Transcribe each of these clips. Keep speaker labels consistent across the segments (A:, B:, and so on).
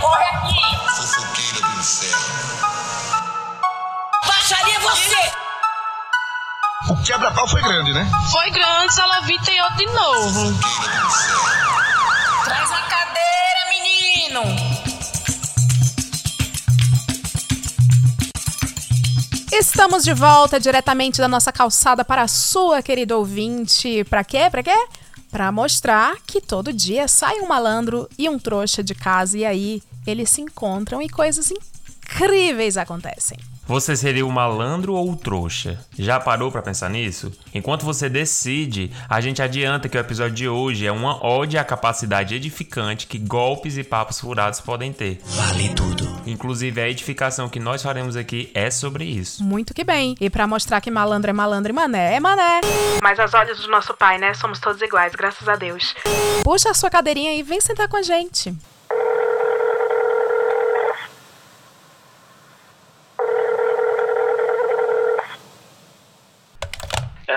A: corre aqui!
B: Fofoqueira do inferno.
A: Baixaria você!
C: O quebra-pau foi grande, né?
D: Foi grande, Salavita e outro de novo.
A: Traz a cadeira, menino!
E: Estamos de volta diretamente da nossa calçada para a sua, querido ouvinte. Pra quê? Pra quê? Pra mostrar que todo dia sai um malandro e um trouxa de casa e aí eles se encontram e coisas incríveis acontecem.
F: Você seria o malandro ou o trouxa? Já parou pra pensar nisso? Enquanto você decide, a gente adianta que o episódio de hoje é uma ode à capacidade edificante que golpes e papos furados podem ter.
G: Vale tudo.
F: Inclusive, a edificação que nós faremos aqui é sobre isso.
E: Muito que bem. E pra mostrar que malandro é malandro e mané é mané. Mas aos olhos do nosso pai, né? Somos todos iguais, graças a Deus. Puxa a sua cadeirinha e vem sentar com a gente.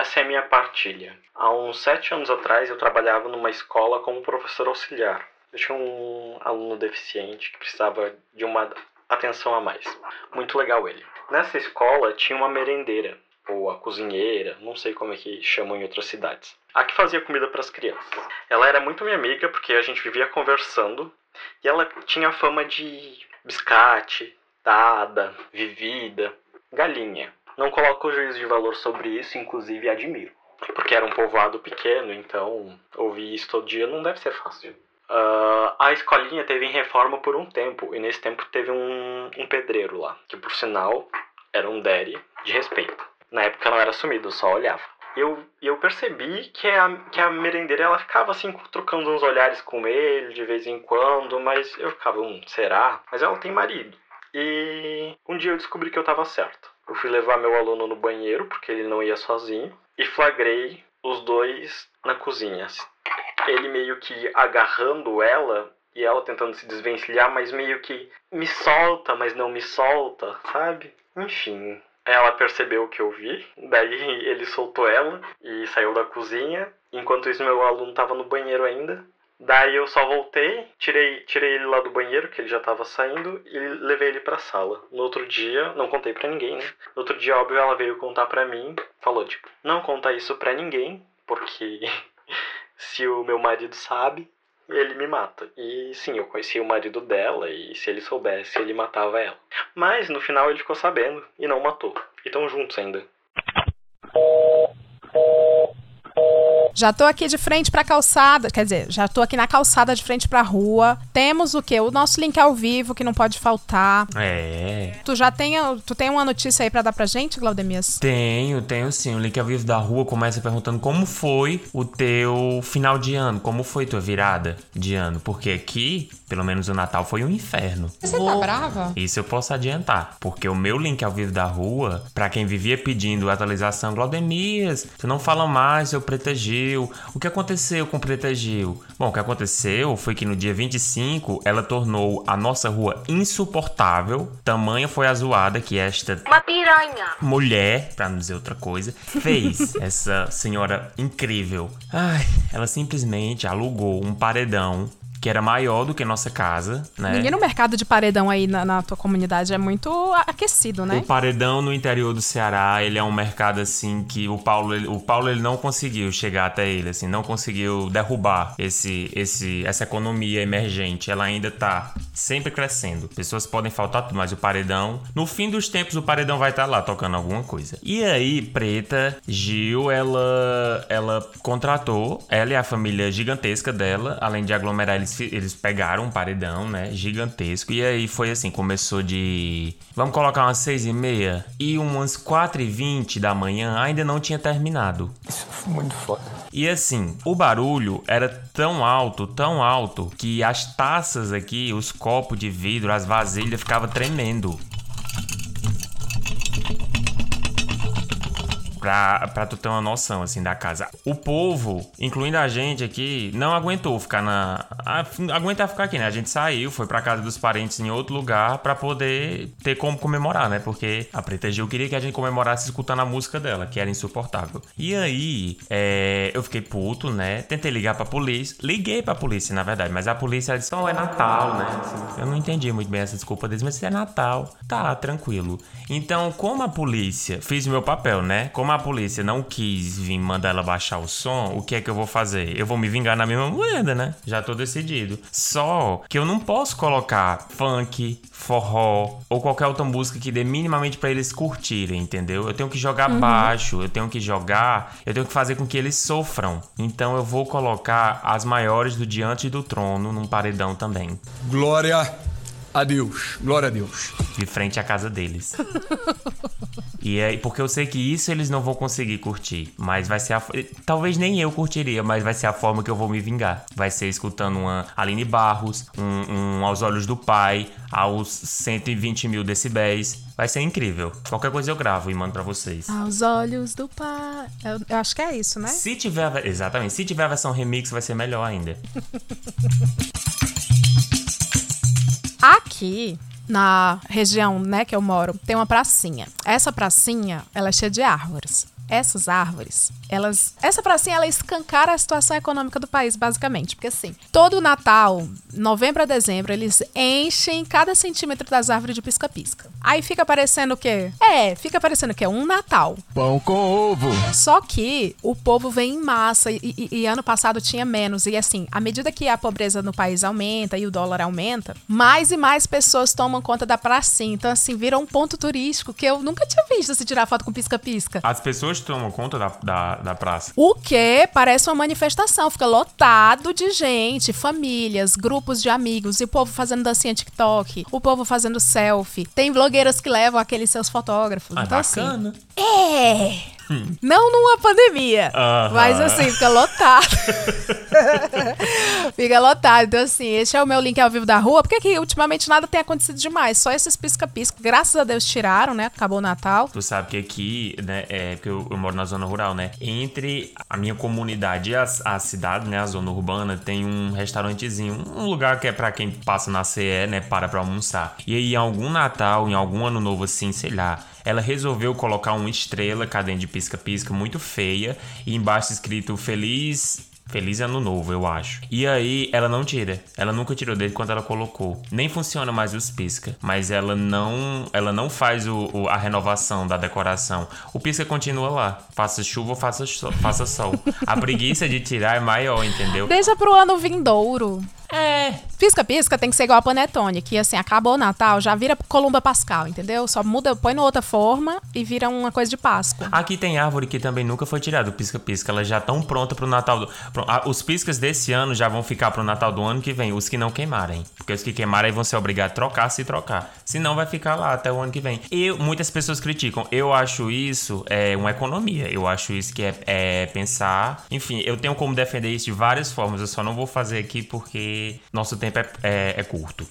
H: Essa é a minha partilha. Há uns sete anos atrás eu trabalhava numa escola como professor auxiliar. Eu tinha um aluno deficiente que precisava de uma atenção a mais. Muito legal ele. Nessa escola tinha uma merendeira, ou a cozinheira, não sei como é que chamam em outras cidades. A que fazia comida para as crianças. Ela era muito minha amiga porque a gente vivia conversando e ela tinha fama de biscate, dada, vivida, galinha. Não coloco juízo de valor sobre isso, inclusive admiro. Porque era um povoado pequeno, então ouvir isso todo dia não deve ser fácil. Ah, a escolinha teve em reforma por um tempo, e nesse tempo teve um, um pedreiro lá, que por sinal era um daddy de respeito. Na época não era assumido, eu só olhava. Eu, eu percebi que a, que a merendeira ela ficava assim trocando uns olhares com ele de vez em quando, mas eu ficava, hum, será? Mas ela tem marido. E um dia eu descobri que eu estava certo. Eu fui levar meu aluno no banheiro, porque ele não ia sozinho, e flagrei os dois na cozinha. Ele meio que agarrando ela e ela tentando se desvencilhar, mas meio que me solta, mas não me solta, sabe? Enfim, ela percebeu o que eu vi, daí ele soltou ela e saiu da cozinha. Enquanto isso, meu aluno estava no banheiro ainda. Daí eu só voltei, tirei, tirei ele lá do banheiro, que ele já tava saindo, e levei ele pra sala. No outro dia, não contei pra ninguém, né? No outro dia, óbvio, ela veio contar pra mim, falou, tipo, não conta isso pra ninguém, porque se o meu marido sabe, ele me mata. E sim, eu conheci o marido dela, e se ele soubesse, ele matava ela. Mas no final ele ficou sabendo, e não matou. E tão juntos ainda.
E: Já tô aqui de frente pra calçada, quer dizer, já tô aqui na calçada de frente pra rua. Temos o quê? O nosso link ao vivo que não pode faltar.
F: É.
E: Tu já tem, tu tem uma notícia aí pra dar pra gente, Glaudemias?
F: Tenho, tenho sim. O link ao vivo da rua começa perguntando como foi o teu final de ano, como foi tua virada de ano. Porque aqui, pelo menos o Natal foi um inferno.
I: Você tá brava?
F: Isso eu posso adiantar, porque o meu link ao vivo da rua, pra quem vivia pedindo atualização, Glaudemias, tu não fala mais, seu Preta Gil. O que aconteceu com Preta Gil? Bom, o que aconteceu foi que no dia 25 ela tornou a nossa rua insuportável. Tamanha foi a zoada que esta
D: Uma piranha.
F: mulher, pra não dizer outra coisa, fez. Essa senhora incrível. Ai, ela simplesmente alugou um paredão que era maior do que nossa casa, né?
E: Menino, o mercado de paredão aí na, na tua comunidade é muito aquecido, né?
F: O paredão no interior do Ceará, ele é um mercado assim que o Paulo, ele- o Paulo ele não conseguiu chegar até ele, assim, não conseguiu derrubar esse, esse, essa economia emergente. Ela ainda tá sempre crescendo. Pessoas podem faltar tudo, mas o paredão, no fim dos tempos, o paredão vai estar lá tocando alguma coisa. E aí, Preta Gil, ela, ela contratou, ela e a família gigantesca dela, além de aglomerar, eles, fi- eles pegaram um paredão, né, gigantesco. E aí foi assim, começou de, vamos colocar umas seis e meia e umas quatro e vinte da manhã ainda não tinha terminado.
G: Isso foi muito foda.
F: E assim, o barulho era tão alto, tão alto, que as taças aqui, os copos de vidro, as vasilhas ficavam tremendo. Pra, pra tu ter uma noção, assim, da casa. O povo, incluindo a gente aqui, não aguentou ficar na. aguentar ficar aqui, né? A gente saiu, foi pra casa dos parentes em outro lugar pra poder ter como comemorar, né? Porque a Preta Gil queria que a gente comemorasse escutando a música dela, que era insuportável. E aí, é, eu fiquei puto, né? Tentei ligar pra polícia. Liguei pra polícia, na verdade, mas a polícia disse: Não, é Natal, né? Eu não entendi muito bem essa desculpa deles, mas é Natal. Tá, tranquilo. Então, como a polícia. Fiz o meu papel, né? Como a polícia não quis vir mandar ela baixar o som, o que é que eu vou fazer? Eu vou me vingar na mesma moeda, né? Já tô decidido. Só que eu não posso colocar funk, forró ou qualquer outra música que dê minimamente pra eles curtirem, entendeu? Eu tenho que jogar baixo, eu tenho que jogar, eu tenho que fazer com que eles sofram. Então eu vou colocar as maiores do Diante do Trono num paredão também,
G: Glória a Deus. Glória a Deus.
F: de frente à casa deles. E é porque eu sei que isso eles não vão conseguir curtir, mas vai ser a talvez nem eu curtiria, mas vai ser a forma que eu vou me vingar. Vai ser escutando uma Aline Barros, um, um aos olhos do pai, aos 120 mil decibéis. Vai ser incrível. Qualquer coisa eu gravo e mando pra vocês.
E: Aos olhos do pai. Eu, eu acho que é isso, né?
F: Se tiver, exatamente, se tiver a versão remix vai ser melhor ainda.
E: Aqui na região, né, que eu moro, tem uma pracinha. Essa pracinha, ela é cheia de árvores. Essas árvores, elas. Essa pracinha, ela escancara a situação econômica do país, basicamente. Porque assim, todo Natal, novembro a dezembro, eles enchem cada centímetro das árvores de pisca-pisca. Aí fica parecendo o quê? É, fica parecendo o quê? Um Natal.
C: Pão com ovo.
E: Só que o povo vem em massa e, e- e ano passado tinha menos. E assim, à medida que a pobreza no país aumenta e o dólar aumenta, mais e mais pessoas tomam conta da pracinha. Então, assim, vira um ponto turístico que eu nunca tinha visto se tirar foto com pisca-pisca.
F: As pessoas tomam conta da, da, da praça.
E: O que parece uma manifestação, fica lotado de gente, famílias, grupos de amigos, e o povo fazendo dancinha TikTok, o povo fazendo selfie. Tem blogueiras que levam aqueles seus fotógrafos.
F: Ah,
E: então, assim,
F: bacana.
E: Não numa pandemia.
F: Aham.
E: Mas assim, fica lotado. fica lotado. Então, assim, esse é o meu link ao vivo da rua. Porque aqui, ultimamente, nada tem acontecido demais. Só esses pisca-pisca. Graças a Deus tiraram, né? Acabou o Natal.
F: Tu sabe que aqui, né, é porque eu, eu moro na zona rural, né? Entre a minha comunidade e a, a cidade, né, a zona urbana, tem um restaurantezinho, um lugar que é pra quem passa na CE, né, para pra almoçar. E aí, em algum Natal, em algum ano novo assim, sei lá, ela resolveu colocar uma estrela cadente de pisca-pisca muito feia e embaixo escrito Feliz Feliz ano novo, eu acho. E aí, ela não tira. Ela nunca tirou desde quando ela colocou. Nem funciona mais os pisca. Mas ela não ela não faz o, o- a renovação da decoração. O pisca continua lá. Faça chuva ou faça, faça sol. A preguiça de tirar é maior, entendeu?
E: Deixa pro ano vindouro.
F: É.
E: Pisca-pisca tem que ser igual a Panetone, que assim, acabou o Natal, já vira Columba Pascal, entendeu? Só muda, põe numa outra forma e vira uma coisa de Páscoa.
F: Aqui tem árvore que também nunca foi tirada, o pisca-pisca. Elas já estão prontas pro Natal. Do... ah, Os piscas desse ano já vão ficar pro Natal do ano que vem, os que não queimarem. Porque os que queimarem vão ser obrigados a trocar se trocar. Senão vai ficar lá até o ano que vem. Eu, muitas pessoas criticam. Eu acho isso é uma economia. Eu acho isso que é, é pensar. Enfim, eu tenho como defender isso de várias formas. Eu só não vou fazer aqui porque nosso tempo é, é- é curto.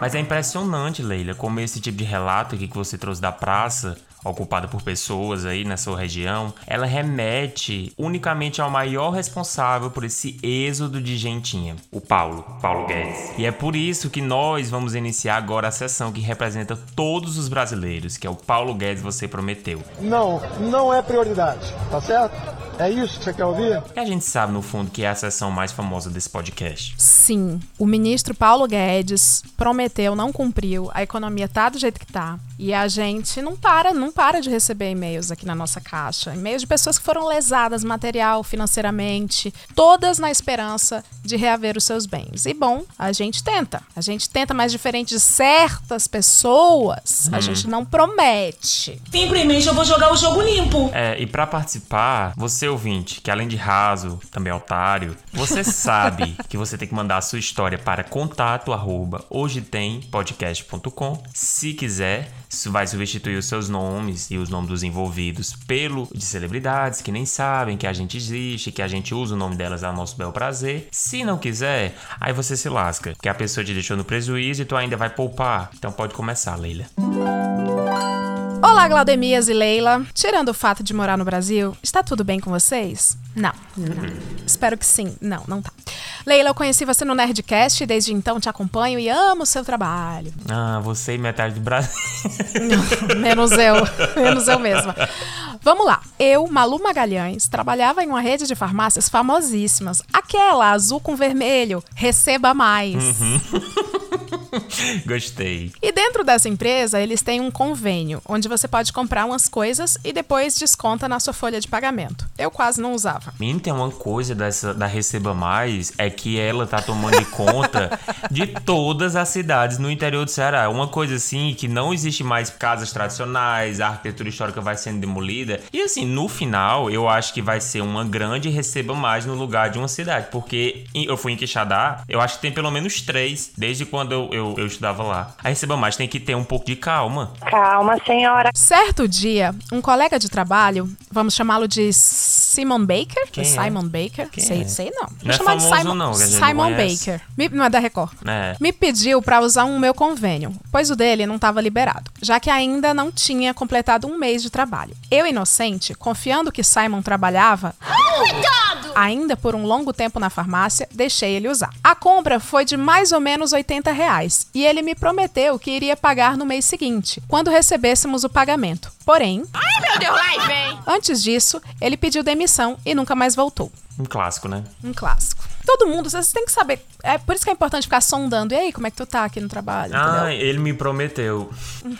F: Mas é impressionante, Leila, como esse tipo de relato aqui que você trouxe da praça, ocupada por pessoas aí na sua região, ela remete unicamente ao maior responsável por esse êxodo de gentinha, o Paulo, Paulo Guedes. E é por isso que nós vamos iniciar agora a sessão que representa todos os brasileiros, que é o Paulo Guedes Você Prometeu.
I: Não, não é prioridade, tá certo? É isso que você quer ouvir?
F: E a gente sabe, no fundo, que é a sessão mais famosa desse podcast.
E: Sim, o ministro Paulo Guedes prometeu, não cumpriu, a economia tá do jeito que tá. E a gente não para, não para de receber e-mails aqui na nossa caixa. E-mails de pessoas que foram lesadas material, financeiramente, todas na esperança de reaver os seus bens. E bom, a gente tenta. A gente tenta, mas diferente de certas pessoas, a gente não promete.
A: Simplesmente eu vou jogar o jogo limpo.
F: É, e pra participar, você ouvinte, que além de raso, também é otário, você sabe que você tem que mandar a sua história para contato arroba hoje tem podcast.com. Se quiser, isso vai substituir os seus nomes e os nomes dos envolvidos pelo de celebridades que nem sabem que a gente existe, que a gente usa o nome delas ao nosso bel prazer. Se não quiser, aí você se lasca, que a pessoa te deixou no prejuízo e tu ainda vai poupar. Então pode começar, Leila.
E: Olá, Glaudemias e Leila. Tirando o fato de morar no Brasil, está tudo bem com vocês? Não. não. Espero que sim. Não, não tá. Leila, eu conheci você no Nerdcast e desde então te acompanho e amo o seu trabalho.
F: Ah, você e metade do Brasil.
E: menos eu. Menos eu mesma. Vamos lá. Eu, Malu Magalhães, trabalhava em uma rede de farmácias famosíssimas. Aquela azul com vermelho. Receba mais.
F: Uhum. Gostei.
E: E dentro dessa empresa, eles têm um convênio, onde você pode comprar umas coisas e depois desconta na sua folha de pagamento. Eu quase não usava.
F: Menino, tem uma coisa dessa da Receba Mais, é que ela tá tomando conta de todas as cidades no interior do Ceará. Uma coisa assim que não existe mais casas tradicionais, a arquitetura histórica vai sendo demolida. E assim, no final, eu acho que vai ser uma grande Receba Mais no lugar de uma cidade. Porque eu fui em Quixadá, eu acho que tem pelo menos três, desde quando eu, eu, eu estudava lá. A Receba Mais tem que ter um pouco de calma.
D: Calma, senhora.
E: Certo dia, um colega de trabalho, vamos chamá-lo de Simon Baker?
F: Quem é?
E: Simon Baker?
F: Quem
E: sei,
F: é?
E: sei não. Vou
F: Não é
E: chamar de Simon,
F: não,
E: Simon. Baker. Me- não é da Record.
F: É.
E: Me pediu para usar um meu convênio, pois o dele não estava liberado, já que ainda não tinha completado um mês de trabalho. Eu, inocente, confiando que Simon trabalhava, ainda por um longo tempo na farmácia, deixei ele usar. A compra foi de mais ou menos 80 reais e ele me prometeu que iria pagar no mês seguinte, quando recebêssemos o pagamento. Porém,
D: Meu Deus, lá vem.
E: antes disso, ele pediu demissão e nunca mais voltou.
F: Um clássico, né?
E: Um clássico. Todo mundo, vocês têm que saber. É por isso que é importante ficar sondando. E aí, como é que tu tá aqui no trabalho?
F: Ah,
E: entendeu?
F: ele me prometeu.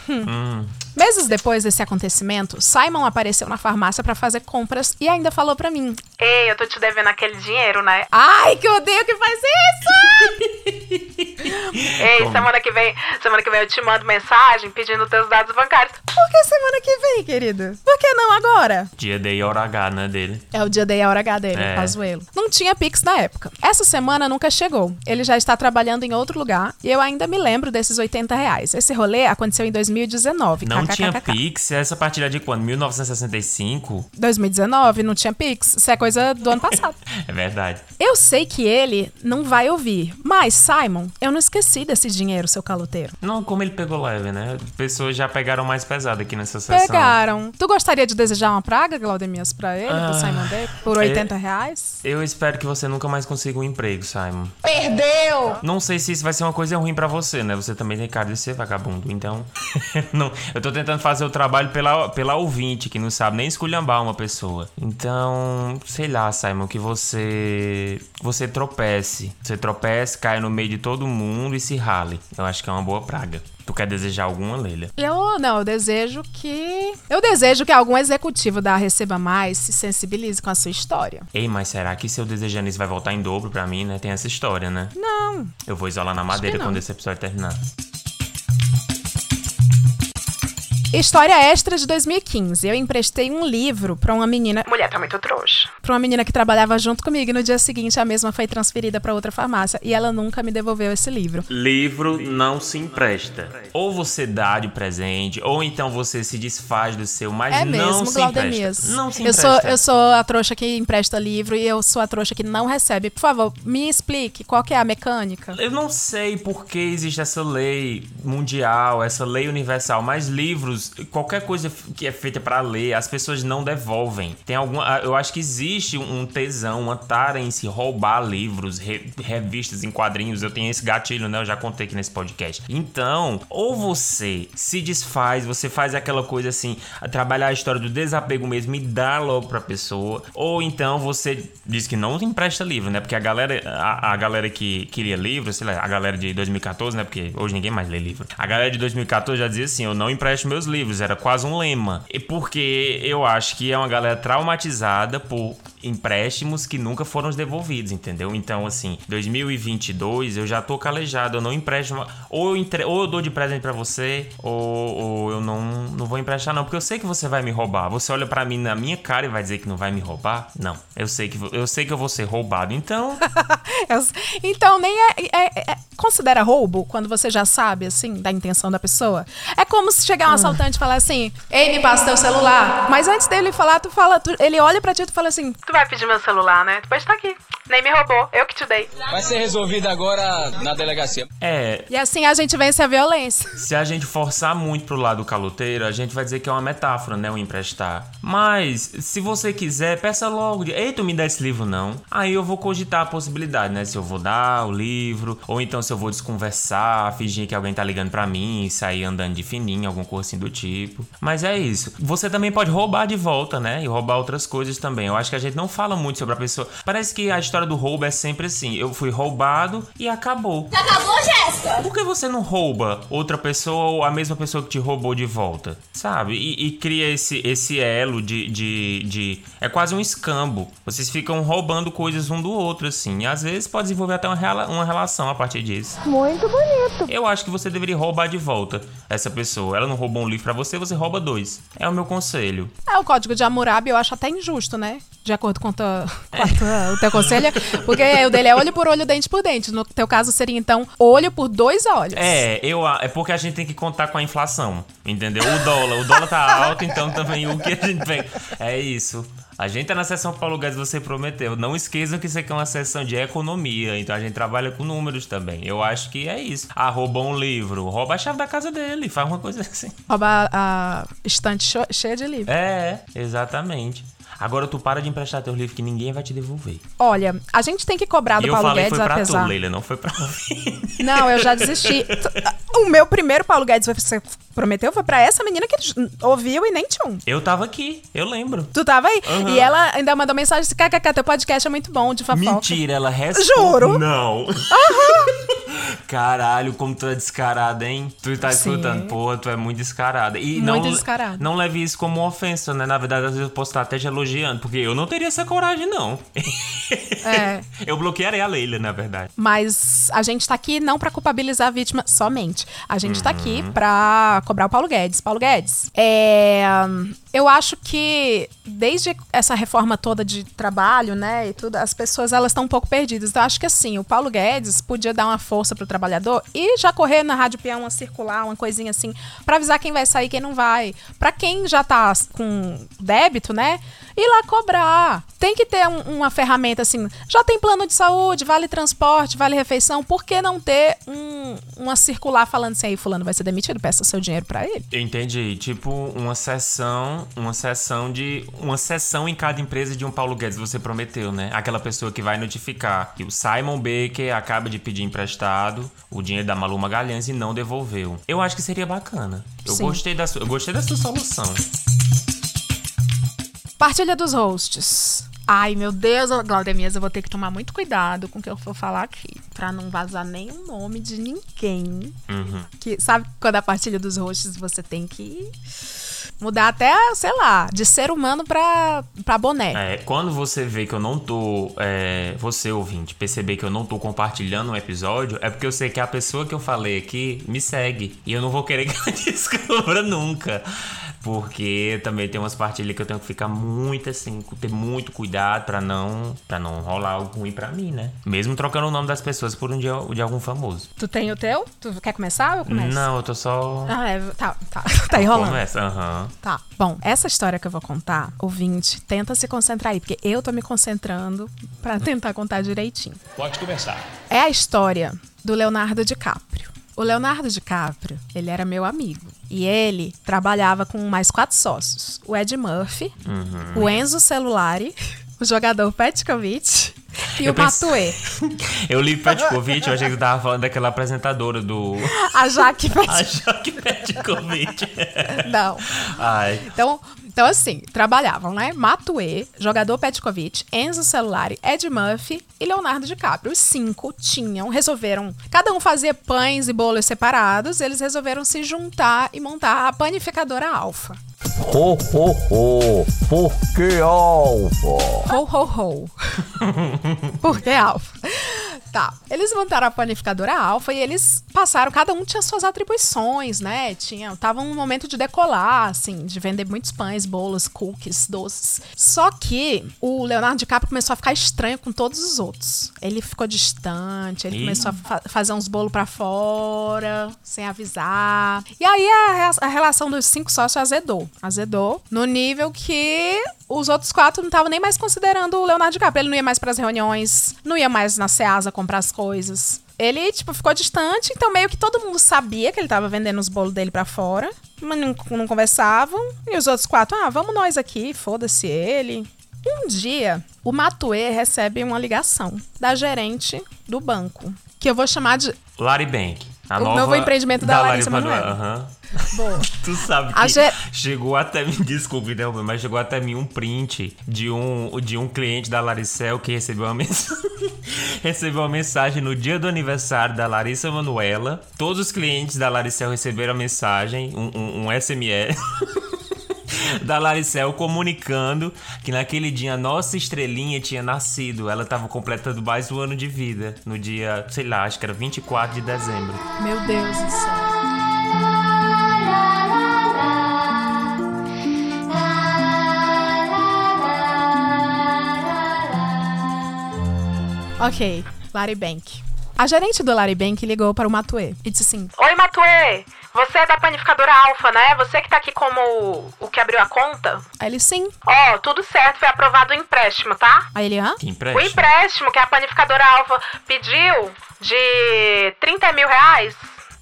F: Hum.
E: Meses depois desse acontecimento, Simon apareceu na farmácia pra fazer compras e ainda falou pra mim:
D: Ei, eu tô te devendo aquele dinheiro, né?
E: Ai, que odeio que faz isso!
D: Ei, semana que vem, semana que vem eu te mando mensagem pedindo teus dados bancários.
E: Por que semana que vem, querido? Por que não agora?
F: Dia D e hora H, né, dele.
E: É o dia da hora H dele,
F: É.
E: Pazuelo. Não tinha Pix na época. Essa semana nunca chegou. Ele já está trabalhando em outro lugar e eu ainda me lembro desses 80 reais. Esse rolê aconteceu em 2019.
F: Não tinha
E: KKKK.
F: Pix, essa partilha de quando? 1965?
E: 2019, não tinha Pix. Isso é coisa do ano passado.
F: É verdade.
E: Eu sei que ele não vai ouvir, mas, Simon, eu não esqueci desse dinheiro, seu caloteiro.
F: Não, como ele pegou leve, né? Pessoas já pegaram mais pesado aqui nessa sessão.
E: Pegaram. Tu gostaria de desejar uma praga, Glaudemias, pra ele,
F: Ah,
E: pro Simon Day, por
F: é-
E: 80 reais?
F: Eu espero que você nunca mais consiga um emprego, Simon.
A: Perdeu!
F: Não sei se isso vai ser uma coisa ruim pra você, né? Você também tem cara de ser vagabundo, então. não, eu tô tentando fazer o trabalho pela, pela ouvinte, que não sabe nem esculhambar uma pessoa. Então, sei lá, Simon, que você. Você tropece. Você tropece, caia no meio de todo mundo e se rale. Eu acho que é uma boa praga. Tu quer desejar alguma, Leila?
E: Eu não, eu desejo que. Eu desejo que algum executivo da Receba Mais se sensibilize com a sua história.
F: Ei, mas será que se eu desejando isso vai voltar em dobro pra mim, né? Tem essa história, né?
E: Não.
F: Eu vou isolar na madeira quando esse episódio terminar.
E: História extra de 2015. Eu emprestei um livro pra uma menina,
D: Mulher tá muito trouxa.
E: pra uma menina que trabalhava junto comigo e no dia seguinte a mesma foi transferida pra outra farmácia e ela nunca me devolveu esse livro.
F: Livro não se empresta. Ou você dá de presente, ou então você se desfaz do seu, mas
E: É
F: não
E: mesmo,
F: se empresta. Não se
E: eu
F: empresta.
E: sou, eu sou a trouxa que empresta livro e eu sou a trouxa que não recebe. Por favor, me explique qual que é a mecânica.
F: Eu não sei por que existe essa lei mundial, essa lei universal, mas livros, qualquer coisa que é feita pra ler, as pessoas não devolvem. Tem alguma, eu acho que existe um tesão, uma tara em se roubar livros, re- revistas em quadrinhos. Eu tenho esse gatilho, né? Eu já contei aqui nesse podcast. Então, ou você se desfaz, você faz aquela coisa assim, a trabalhar a história do desapego mesmo e dá logo pra pessoa, ou então você diz que não empresta livro, né? Porque a galera, a, a galera que queria livro, sei lá, a galera de 2014, né? Porque hoje ninguém mais lê livro. A galera de 2014 já dizia assim: eu não empresto meus livros, era quase um lema. E porque eu acho que é uma galera traumatizada por empréstimos que nunca foram devolvidos, entendeu? Então, assim, 2022 eu já tô calejado, eu não empresto, ma- ou eu, entre- ou eu dou de presente pra você, ou, ou eu não, não vou emprestar não, porque eu sei que você vai me roubar. Você olha pra mim na minha cara e vai dizer que não vai me roubar? Não, eu sei que eu sei que eu vou ser roubado. Então,
E: Então, nem é, é- é- Considera roubo quando você já sabe, assim, da intenção da pessoa? É como se chegar um assaltante e falar assim: Ei, me passa teu celular. Mas antes dele falar, tu fala, tu- ele olha pra ti e tu fala assim:
D: Tu vai pedir meu celular, né? Tu pode estar aqui. Nem me roubou, eu que te dei.
G: Vai ser resolvido agora na delegacia.
F: É,
E: E assim a gente vence a violência.
F: se a gente forçar muito pro lado caloteiro, a gente vai dizer que é uma metáfora, né? O emprestar. Mas, se você quiser, peça logo. de, Ei, tu me dá esse livro, não. Aí eu vou cogitar a possibilidade, né? Se eu vou dar o livro, ou então se eu vou desconversar, fingir que alguém tá ligando pra mim e sair andando de fininho, alguma coisa assim do tipo. Mas é isso. Você também pode roubar de volta, né? E roubar outras coisas também. Eu acho que a gente não fala muito sobre a pessoa. Parece que a história do roubo é sempre assim. Eu fui roubado e acabou.
J: Acabou, Jéssica?
F: Por que você não rouba outra pessoa ou a mesma pessoa que te roubou de volta? Sabe? E, e cria esse, esse elo de, de, de. É quase um escambo. Vocês ficam roubando coisas um do outro, assim. E às vezes pode desenvolver até uma, rela- uma relação a partir disso.
J: Muito bonito.
F: Eu acho que você deveria roubar de volta essa pessoa. Ela não roubou um livro pra você, você rouba dois. É o meu conselho.
E: É, o código de Hammurabi eu acho até injusto, né? De acordo com, tua- com a tua- o teu conselho. Porque o dele é olho por olho, dente por dente. No teu caso seria, então, olho por dois olhos.
F: É, eu, é porque a gente tem que contar com a inflação, entendeu? O dólar, o dólar tá alto, então também o que a gente pega. É isso. A gente tá na sessão Paulo Guedes, você prometeu. Não esqueçam que isso aqui é uma sessão de economia, então a gente trabalha com números também. Eu acho que é isso. Ah, roubou um livro, rouba a chave da casa dele, faz uma coisa assim.
E: Roubar a estante cheia de livro.
F: É, exatamente. Agora tu para de emprestar teu livro que ninguém vai te devolver.
E: Olha, a gente tem que cobrar do
F: eu
E: Paulo
F: falei
E: Guedes,
F: foi pra
E: apesar.
F: tu, Leila, não foi pra mim.
E: Não, eu já desisti. O meu primeiro Paulo Guedes, você prometeu, foi pra essa menina que ouviu e nem tchum.
F: Eu tava aqui, eu lembro.
E: Tu tava aí?
F: Aham.
E: E ela ainda mandou mensagem assim: KKK, teu podcast é muito bom, de fofoca.
F: Mentira, ela responde.
E: Juro.
F: Não. Caralho, como tu é descarada, hein? Tu tá
E: Sim.
F: escutando, porra, tu é muito descarada. E
E: Muito
F: não,
E: descarada.
F: Não leve isso como ofensa, né? Na verdade, às vezes eu posso estar até te elogiando, porque eu não teria essa coragem, não.
E: É.
F: Eu bloquearia a Leila, na verdade.
E: Mas a gente tá aqui não pra culpabilizar a vítima somente. A gente tá aqui
F: Uhum.
E: pra cobrar o Paulo Guedes. Paulo Guedes, é, eu acho que desde essa reforma toda de trabalho, né, e tudo, as pessoas elas estão um pouco perdidas. Então, acho que assim, o Paulo Guedes podia dar uma força pro trabalhador e já correr na Rádio Peão, uma circular, uma coisinha assim, pra avisar quem vai sair quem não vai. Pra quem já tá com débito, né, ir lá cobrar. Tem que ter um- uma ferramenta assim. Já tem plano de saúde, vale transporte, vale refeição. Por que não ter um- uma circular falando assim, aí fulano vai ser demitido, peça seu dinheiro pra ele?
F: Eu entendi. Tipo, uma sessão, uma sessão de. Uma sessão em cada empresa de um Paulo Guedes, você prometeu, né? Aquela pessoa que vai notificar que o Simon Baker acaba de pedir emprestado o dinheiro da Malu Magalhães e não devolveu. Eu acho que seria bacana. Eu
E: Sim.
F: gostei da sua, eu gostei da sua solução.
E: Partilha dos hosts. Ai, meu Deus, Glaudemias, eu vou ter que tomar muito cuidado com o que eu for falar aqui. Pra não vazar nenhum nome de ninguém.
F: Uhum.
E: Que, sabe, quando a partilha dos hosts você tem que mudar até, sei lá, de ser humano pra, pra boné.
F: É, quando você vê que eu não tô. é, você, ouvinte, perceber que eu não tô compartilhando um episódio, é porque eu sei que a pessoa que eu falei aqui me segue. E eu não vou querer que ela descubra nunca. Porque também tem umas partilhas que eu tenho que ficar muito assim, ter muito cuidado pra não, pra não rolar algo ruim pra mim, né? Mesmo trocando o nome das pessoas por um de, de algum famoso.
E: Tu tem o teu? Tu quer começar ou eu começo?
F: Não, eu tô só.
E: Ah, é, tá, tá, tá enrolando.
F: Começa, aham.
E: Tá. Bom, essa história que eu vou contar, ouvinte, tenta se concentrar aí, porque eu tô me concentrando pra tentar contar direitinho.
G: Pode começar.
E: É a história do Leonardo DiCaprio. O Leonardo DiCaprio, ele era meu amigo. E ele trabalhava com mais quatro sócios. O Ed Murphy,
F: Uhum.
E: o Enzo Celulari, o jogador Petkovic e
F: Eu
E: o
F: pense-
E: Matuê.
F: Eu li Petkovic, eu achei que você tava falando daquela apresentadora do.
E: A Jaque
F: A
E: Petkovic.
F: Jaque Petkovic.
E: Não.
F: Ai.
E: Então, então, assim, trabalhavam, né? Matuê, jogador Petkovic, Enzo Celulari, Ed Murphy e Leonardo DiCaprio. Os cinco tinham, resolveram. Cada um fazia pães e bolos separados, eles resolveram se juntar e montar a panificadora Alfa.
K: Ho, ho, ho. Por que alfa?
E: Ho, ho, ho. Por que Alfa? Tá. Eles montaram a panificadora Alfa e eles passaram, cada um tinha suas atribuições, né? Tinha, tava um momento de decolar, assim, de vender muitos pães, bolos, cookies, doces. Só que o Leonardo DiCaprio começou a ficar estranho com todos os outros. Ele ficou distante, ele
F: Ih.
E: começou a fa- fazer uns bolos pra fora, sem avisar. E aí a, a relação dos cinco sócios azedou. Azedou no nível que os outros quatro não estavam nem mais considerando o Leonardo DiCaprio. Ele não ia mais pras reuniões, não ia mais na Ceasa comprar as coisas. Ele, tipo, ficou distante, então meio que todo mundo sabia que ele tava vendendo os bolos dele pra fora, mas não, não conversavam. E os outros quatro, ah, vamos nós aqui, foda-se ele. Um dia, o Matue recebe uma ligação da gerente do banco, que eu vou chamar de
F: Larry Bank. A
E: O
F: nova
E: novo empreendimento da Larissa Manoela.
F: Aham.
E: Boa.
F: Tu sabe que
E: ge-
F: chegou até mim, desculpe, né, mas chegou até mim um print de um, de um cliente da Laricel que recebeu uma mensagem. recebeu uma mensagem no dia do aniversário da Larissa Manuela. Todos os clientes da Laricel receberam a mensagem, um, um, um SMS. Da Laricel comunicando que naquele dia a nossa estrelinha tinha nascido. Ela tava completando mais um ano de vida. No dia, sei lá, acho que era 24 de dezembro.
E: Meu Deus do céu. Ok, Larry Bank. A gerente do Larry Bank ligou para o Matue e disse assim:
D: Oi, Matue! Você é da panificadora Alfa, né? Você que tá aqui como o- o que abriu a conta?
E: Aí ele sim.
D: Ó, tudo certo, foi aprovado o empréstimo, tá?
E: Aí ele, hã?
F: Que
D: O
F: empréstimo.
D: empréstimo que a panificadora Alfa pediu de 30 mil reais.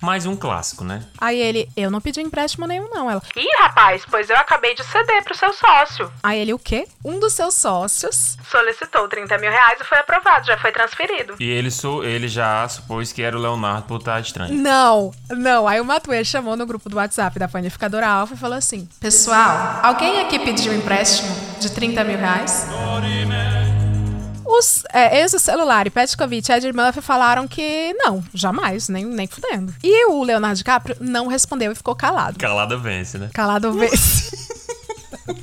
F: Mais um clássico, né?
E: Aí ele, eu não pedi empréstimo nenhum, não. Ela,
D: Ih, rapaz, pois eu acabei de ceder pro seu sócio.
E: aí ele, o quê? Um dos seus sócios.
D: Solicitou 30 mil reais e foi aprovado, já foi transferido.
F: E ele, su- ele já supôs que era o Leonardo por estar estranho.
E: Não, não. Aí o Matue chamou no grupo do WhatsApp da panificadora Alfa e falou assim: Pessoal, alguém aqui pediu um empréstimo de 30 mil reais? Os é, Enzo Celular, Petkovic e Ed Murphy falaram que não, jamais, nem, nem fudendo. E o Leonardo DiCaprio não respondeu e ficou calado.
F: Calada vence, né?
E: Calado vence.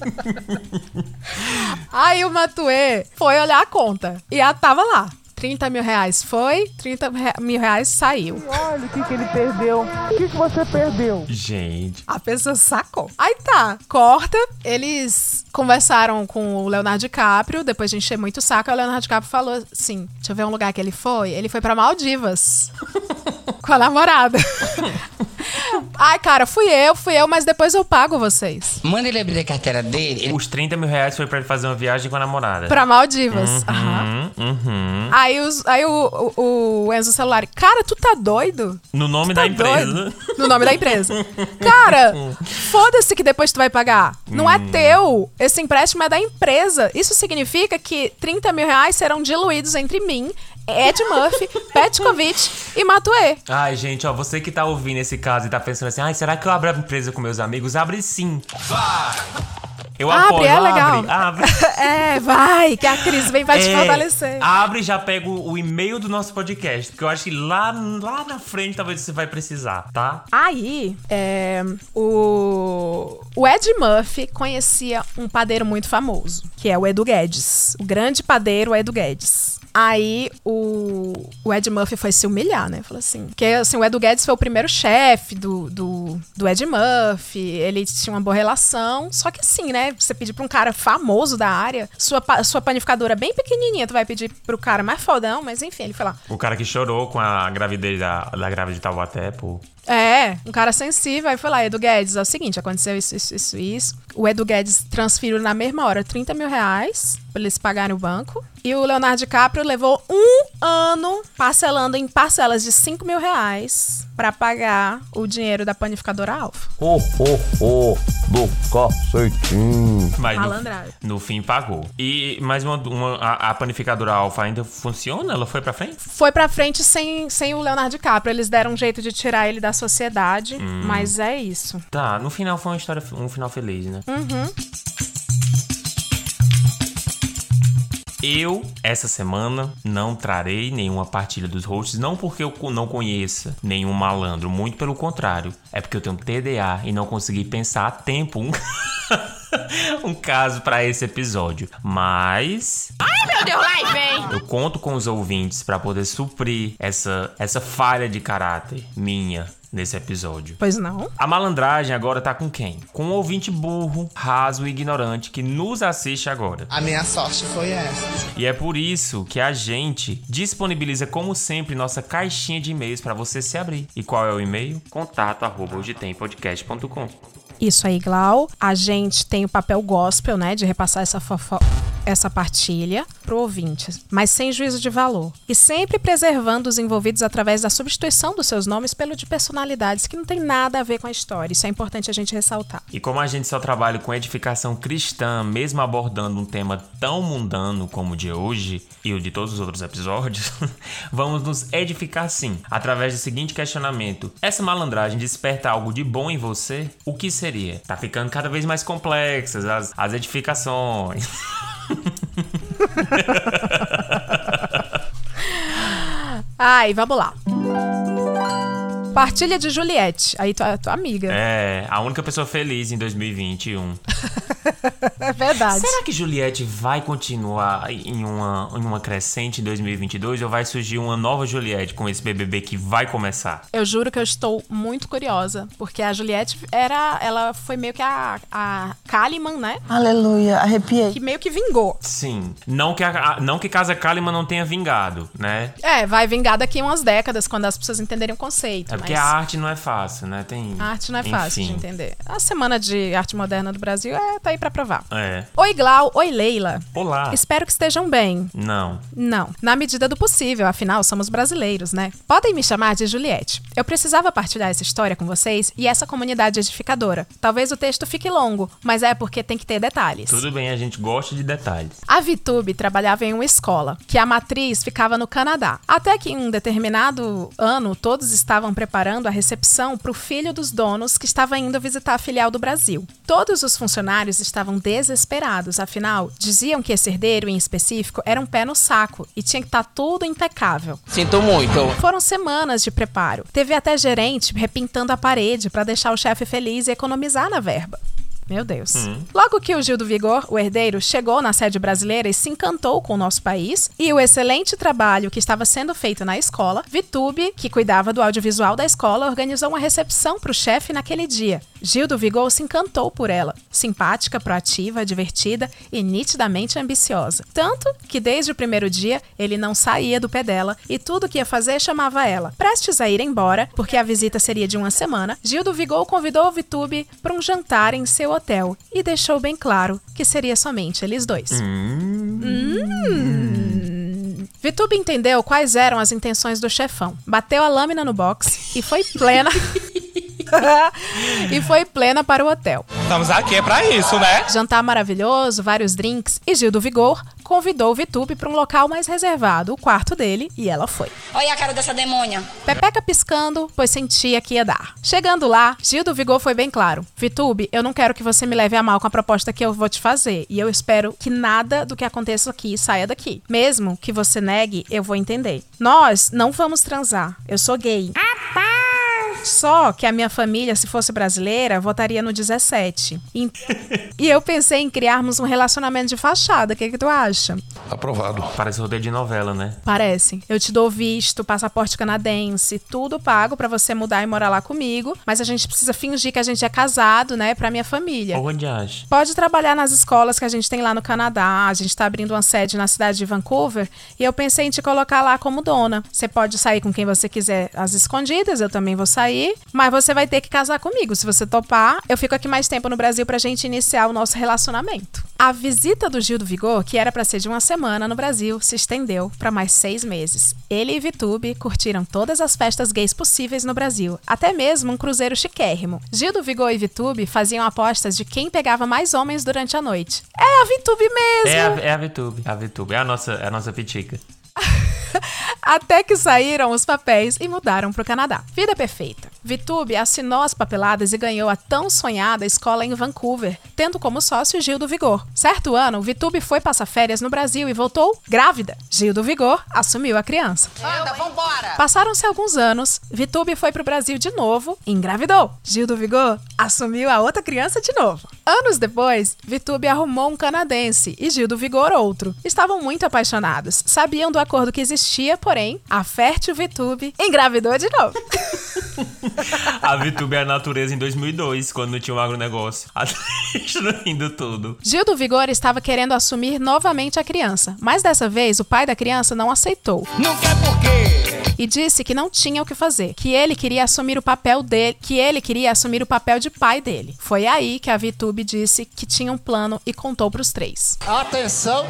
E: Aí o Matue foi olhar a conta. E a tava lá. 30 mil reais foi, 30 re- mil reais saiu.
I: Olha o que, que ele perdeu. O que, que você perdeu?
F: Gente.
E: A pessoa sacou. Aí tá, corta. Eles conversaram com o Leonardo DiCaprio, depois de encher muito o saco, aí o Leonardo DiCaprio falou assim: deixa eu ver um lugar que ele foi. Ele foi pra Maldivas. com a namorada. Ai, cara, fui eu, fui eu, mas depois eu pago vocês.
L: Manda ele abrir a carteira dele.
F: Os 30 mil reais foi pra ele fazer uma viagem com a namorada.
E: Pra Maldivas. Aham.
F: Uhum, uhum.
E: Aí, os, aí o, o, o Enzo celular, cara, tu tá doido?
F: No nome
E: Tá
F: da empresa.
E: doido? No nome da empresa. Cara, foda-se que depois tu vai pagar. Não é teu. Esse empréstimo é da empresa. Isso significa que 30 mil reais serão diluídos entre mim, Ed Murphy, Petkovic e Matue.
F: Ai, gente, ó, você que tá ouvindo esse caso e tá pensando assim, ai, será que eu abro a empresa com meus amigos? Abre sim. Eu
E: Abre,
F: apoio,
E: é legal.
F: abre, abre.
E: É, vai, que a Cris vem vai te
F: É,
E: fortalecer.
F: Abre e já pega o, o e-mail do nosso podcast, porque eu acho que lá, lá na frente talvez você vai precisar, tá?
E: Aí, é, o, o Ed Murphy conhecia um padeiro muito famoso, que é o Edu Guedes. O grande padeiro Edu Guedes. Aí o, o Ed Murphy foi se humilhar, né? Falou assim. Porque assim, o Edu Guedes foi o primeiro chefe do, do, do Ed Murphy. Ele tinha uma boa relação. Só que assim, né? Você pedir pra um cara famoso da área, sua, sua panificadora bem pequenininha, tu vai pedir pro cara mais fodão, mas enfim, ele foi lá.
F: O cara que chorou com a gravidez da, da grávida de Taubaté, pô.
E: É, um cara sensível. Aí foi lá, Edu Guedes, é o seguinte, aconteceu isso, isso, isso, isso. O Edu Guedes transferiu na mesma hora 30 mil reais eles pagarem o banco. E o Leonardo DiCaprio levou um ano parcelando em parcelas de 5 mil reais pra pagar o dinheiro da panificadora Alfa.
K: Ho, ho, ho, do cacetinho.
F: Mas no,
E: Malandragem.
F: no fim pagou. E mais uma, uma- a, a panificadora Alfa ainda funciona? Ela foi pra frente?
E: Foi pra frente sem, sem o Leonardo DiCaprio. Eles deram um jeito de tirar ele da sociedade, mas é isso.
F: Tá, no final foi uma história, um final feliz, né?
E: Uhum.
F: Eu, essa semana, não trarei nenhuma partilha dos hosts, não porque eu não conheça nenhum malandro, muito pelo contrário. É porque eu tenho TDA e não consegui pensar a tempo um, um caso pra esse episódio. Mas
J: Ai, meu Deus, lá vem!
F: eu conto com os ouvintes pra poder suprir essa, essa falha de caráter minha nesse episódio.
E: Pois não?
F: A malandragem agora tá com quem? Com um ouvinte burro, raso e ignorante que nos assiste agora.
M: A minha sorte foi essa.
F: E é por isso que a gente disponibiliza, como sempre, nossa caixinha de e-mails para você se abrir. E qual é o e-mail? Contato arroba hoje tem podcast.com.
E: Isso aí, Glau. A gente tem o papel gospel, né, de repassar essa fofo essa partilha pro ouvinte, mas sem juízo de valor. E sempre preservando os envolvidos através da substituição dos seus nomes pelo de personalidades que não tem nada a ver com a história. Isso é importante a gente ressaltar.
F: E como a gente só trabalha com edificação cristã, mesmo abordando um tema tão mundano como o de hoje e o de todos os outros episódios, vamos nos edificar sim, através do seguinte questionamento: essa malandragem desperta algo de bom em você? O que seria? Tá ficando cada vez mais complexas as, as edificações.
E: Ai, vamos lá. Partilha de Juliette. Aí tua, tua amiga.
F: É, a única pessoa feliz em 2021.
E: É verdade.
F: Será que Juliette vai continuar em uma, em uma crescente em 2022 ou vai surgir uma nova Juliette com esse BBB que vai começar?
E: Eu juro que eu estou muito curiosa, porque a Juliette era, ela foi meio que a, a Kalimann, né?
M: Aleluia, arrepiei.
E: Que meio que vingou.
F: Sim. Não que, a, não que Casa Kalimann não tenha vingado, né?
E: É, vai vingar daqui umas décadas, quando as pessoas entenderem o conceito.
F: É porque a arte não é fácil, né? Tem.
E: a arte não é fácil de
F: Enfim.
E: entender. A Semana de Arte Moderna do Brasil é, tá aí pra provar.
F: É.
E: Oi, Glau. Oi, Leila.
F: Olá.
E: Espero que estejam bem.
F: Não.
E: Não, na medida do possível, afinal somos brasileiros, né? Podem me chamar de Juliette. Eu precisava partilhar essa história com vocês e essa comunidade edificadora. Talvez o texto fique longo, mas é porque tem que ter detalhes.
F: Tudo bem, a gente gosta de detalhes.
E: A Vitube trabalhava em uma escola, que a matriz ficava no Canadá. Até que em um determinado ano, todos estavam preparando a recepção para o filho dos donos que estava indo visitar a filial do Brasil. Todos os funcionários estavam desesperados, afinal, diziam que esse herdeiro em específico era um pé no saco e tinha que estar tudo impecável.
L: Sinto muito.
E: Foram semanas de preparo. Teve até gerente repintando a parede para deixar o chefe feliz e economizar na verba. Meu Deus. Logo que o Gil do Vigor, o herdeiro, chegou na sede brasileira e se encantou com o nosso país e o excelente trabalho que estava sendo feito na escola, Vitube, que cuidava do audiovisual da escola, organizou uma recepção para o chefe naquele dia. Gil do Vigor se encantou por ela, simpática, proativa, divertida e nitidamente ambiciosa. Tanto que desde o primeiro dia ele não saía do pé dela e tudo que ia fazer chamava ela. Prestes a ir embora, porque a visita seria de uma semana, Gil do Vigor convidou o Vitube para um jantar em seu hotel e deixou bem claro que seria somente eles dois. Hum. Vitube entendeu quais eram as intenções do chefão. Bateu a lâmina no box e foi plena. e foi plena para o hotel.
N: Estamos aqui é pra isso, né?
E: Jantar maravilhoso, vários drinks e Gil do Vigor convidou o Vitube para um local mais reservado, o quarto dele, e ela foi.
J: Olha a cara dessa demônia.
E: Pepeca piscando, pois sentia que ia dar. Chegando lá, Gil do Vigor foi bem claro. Vitube, eu não quero que você me leve a mal com a proposta que eu vou te fazer. E eu espero que nada do que aconteça aqui saia daqui. Mesmo que você negue, eu vou entender. Nós não vamos transar. Eu sou gay. Só que a minha família, se fosse brasileira, votaria no 17. E, e eu pensei em criarmos um relacionamento de fachada. O que, que tu acha?
C: Aprovado.
F: Parece roteiro de novela, né?
E: Parece. Eu te dou visto, passaporte canadense, tudo pago pra você mudar e morar lá comigo, mas a gente precisa fingir que a gente é casado, né, pra minha família.
F: Onde acha?
E: Pode trabalhar nas escolas que a gente tem lá no Canadá. A gente tá abrindo uma sede na cidade de Vancouver e eu pensei em te colocar lá como dona. Você pode sair com quem você quiser às escondidas, eu também vou sair, mas você vai ter que casar comigo. Se você topar, eu fico aqui mais tempo no Brasil pra gente iniciar o nosso relacionamento. A visita do Gil do Vigor, que era pra ser de uma semana no Brasil, se estendeu pra mais seis meses. Ele e Vitube curtiram todas as festas gays possíveis no Brasil, até mesmo um cruzeiro chiquérrimo. Gil do Vigor e Vitube faziam apostas de quem pegava mais homens durante a noite. É a Vitube mesmo!
F: É a, é a VTube. É a VTube. É a nossa, é a nossa pitica.
E: Até que saíram os papéis e mudaram para o Canadá. Vida perfeita. Vitube assinou as papeladas e ganhou a tão sonhada escola em Vancouver, tendo como sócio Gil do Vigor. Certo ano, Vitube foi passar férias no Brasil e voltou grávida. Gil do Vigor assumiu a criança.
L: Anda, vambora!
E: Passaram-se alguns anos, Vitube foi pro Brasil de novo e engravidou. Gil do Vigor assumiu a outra criança de novo. Anos depois, Vitube arrumou um canadense e Gil do Vigor outro. Estavam muito apaixonados, sabiam do acordo que existia, porém, a fértil Vitube engravidou de novo.
F: A VTube é a natureza em 2002, quando não tinha um agronegócio. Rindo tudo.
E: Gil do Vigor estava querendo assumir novamente a criança, mas dessa vez o pai da criança não aceitou.
N: Não quer por quê?
E: e disse que não tinha o que fazer, que ele queria assumir o papel dele, que ele queria assumir o papel de pai dele. Foi aí que a VTube disse que tinha um plano e contou pros três.
I: Atenção!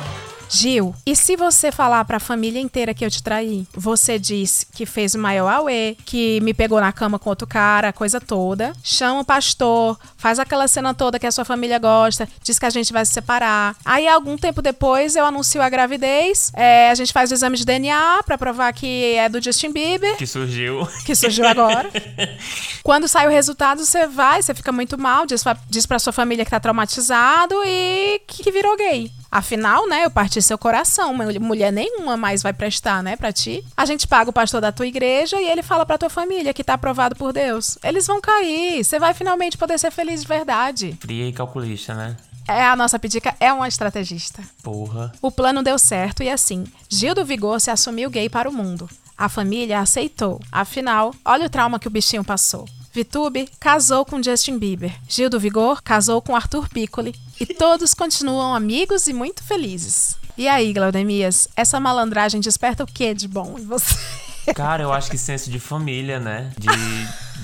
E: Gil, e se você falar pra família inteira que eu te traí? Você diz que fez o maior auê, que me pegou na cama com outro cara, a coisa toda. Chama o pastor, faz aquela cena toda que a sua família gosta, diz que a gente vai se separar. Aí, algum tempo depois, eu anuncio a gravidez, é, a gente faz o exame de DNA pra provar que é do Justin Bieber.
F: Que surgiu.
E: Que surgiu agora. Quando sai o resultado, você vai, você fica muito mal, diz diz pra sua família que tá traumatizado e que virou gay. Afinal, né, eu parti seu coração. Mulher nenhuma mais vai prestar, né, pra ti. A gente paga o pastor da tua igreja e ele fala pra tua família que tá aprovado por Deus. Eles vão cair. Você vai finalmente poder ser feliz de verdade.
F: Fria e calculista, né?
E: É, a nossa pedica é uma estrategista.
F: Porra.
E: O plano deu certo e assim, Gil do Vigor se assumiu gay para o mundo. A família aceitou. Afinal, olha o trauma que o bichinho passou. Vitube casou com Justin Bieber. Gil do Vigor casou com Arthur Piccoli. E todos continuam amigos e muito felizes. E aí, Glaudemias, essa malandragem desperta o que de bom em você?
F: Cara, eu acho que senso de família, né? De,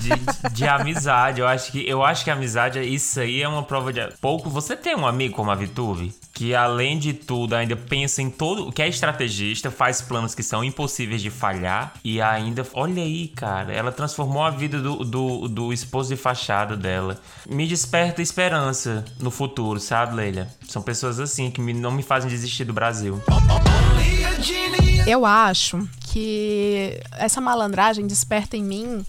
F: de, de, amizade. Eu acho que eu acho que amizade, isso aí é uma prova de pouco. Você tem um amigo como a Vitube que além de tudo ainda pensa em todo, que é estrategista, faz planos que são impossíveis de falhar e ainda, olha aí, cara, ela transformou a vida do, do, do esposo de fachada dela. Me desperta esperança no futuro, sabe, Leila? São pessoas assim que me, não me fazem desistir do Brasil.
E: Eu acho que essa malandragem desperta em mim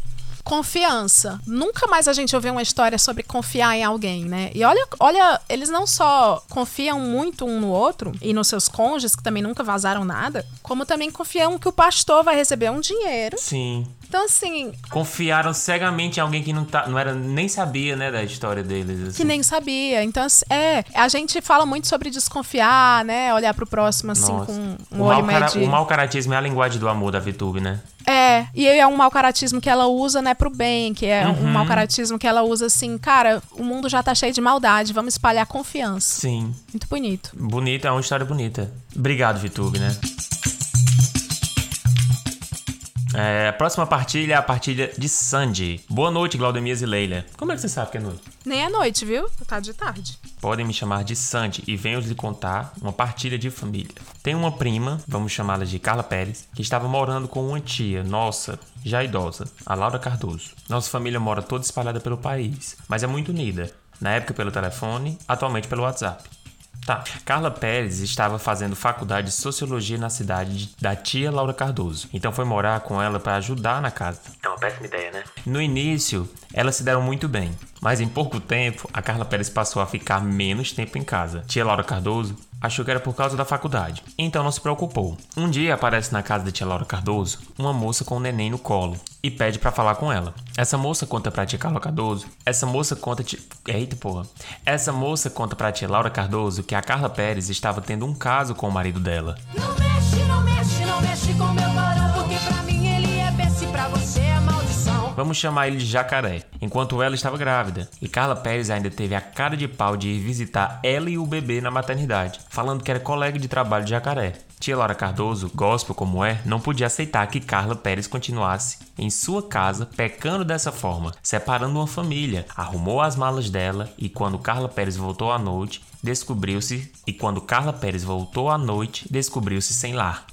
E: confiança. Nunca mais a gente ouviu uma história sobre confiar em alguém, né? E olha, olha, eles não só confiam muito um no outro e nos seus cônjuges, que também nunca vazaram nada, como também confiam que o pastor vai receber um dinheiro.
F: Sim.
E: Então, assim.
F: Confiaram cegamente em alguém que não, tá, não era, nem sabia, né, da história deles. Assim.
E: Que nem sabia. Então, é. A gente fala muito sobre desconfiar, né? Olhar pro próximo, assim, Nossa. com um
F: o
E: olho de...
F: O mau caratismo é a linguagem do amor da VTube, né?
E: É, e é um mau caratismo que ela usa, né, pro bem, que é uhum. um mau caratismo que ela usa assim, cara, o mundo já tá cheio de maldade, vamos espalhar confiança.
F: Sim.
E: Muito bonito.
F: Bonita, é uma história bonita. Obrigado, VTube, né? É, a próxima partilha é a partilha de Sandy. Boa noite, Glaudemias e Leila. Como é que você sabe que é noite?
E: Nem é noite, viu? Tá de tarde.
F: Podem me chamar de Sandy e venho lhe contar uma partilha de família. Tem uma prima, vamos chamá-la de Carla Pérez, que estava morando com uma tia nossa, já idosa, a Laura Cardoso. Nossa família mora toda espalhada pelo país, mas é muito unida. Na época pelo telefone, atualmente pelo WhatsApp. Tá. Carla Pérez estava fazendo faculdade de sociologia na cidade da tia Laura Cardoso. Então foi morar com ela para ajudar na casa.
H: É uma péssima ideia, né?
F: No início, elas se deram muito bem. Mas em pouco tempo, a Carla Pérez passou a ficar menos tempo em casa. Tia Laura Cardoso achou que era por causa da faculdade, então não se preocupou. Um dia aparece na casa da tia Laura Cardoso uma moça com um neném no colo e pede para falar com ela. Essa moça conta pra tia Carla Cardoso, essa moça conta tia... Eita porra. Essa moça conta pra tia Laura Cardoso que a Carla Pérez estava tendo um caso com o marido dela.
J: Não mexe, não mexe, não mexe com meu varão,
F: Vamos chamar ele de Jacaré, enquanto ela estava grávida. E Carla Pérez ainda teve a cara de pau de ir visitar ela e o bebê na maternidade, falando que era colega de trabalho de Jacaré. Tia Laura Cardoso, gospel como é, não podia aceitar que Carla Pérez continuasse em sua casa pecando dessa forma, separando uma família. Arrumou as malas dela e quando Carla Pérez voltou à noite, descobriu-se e quando Carla Pérez voltou à noite, descobriu-se sem lar.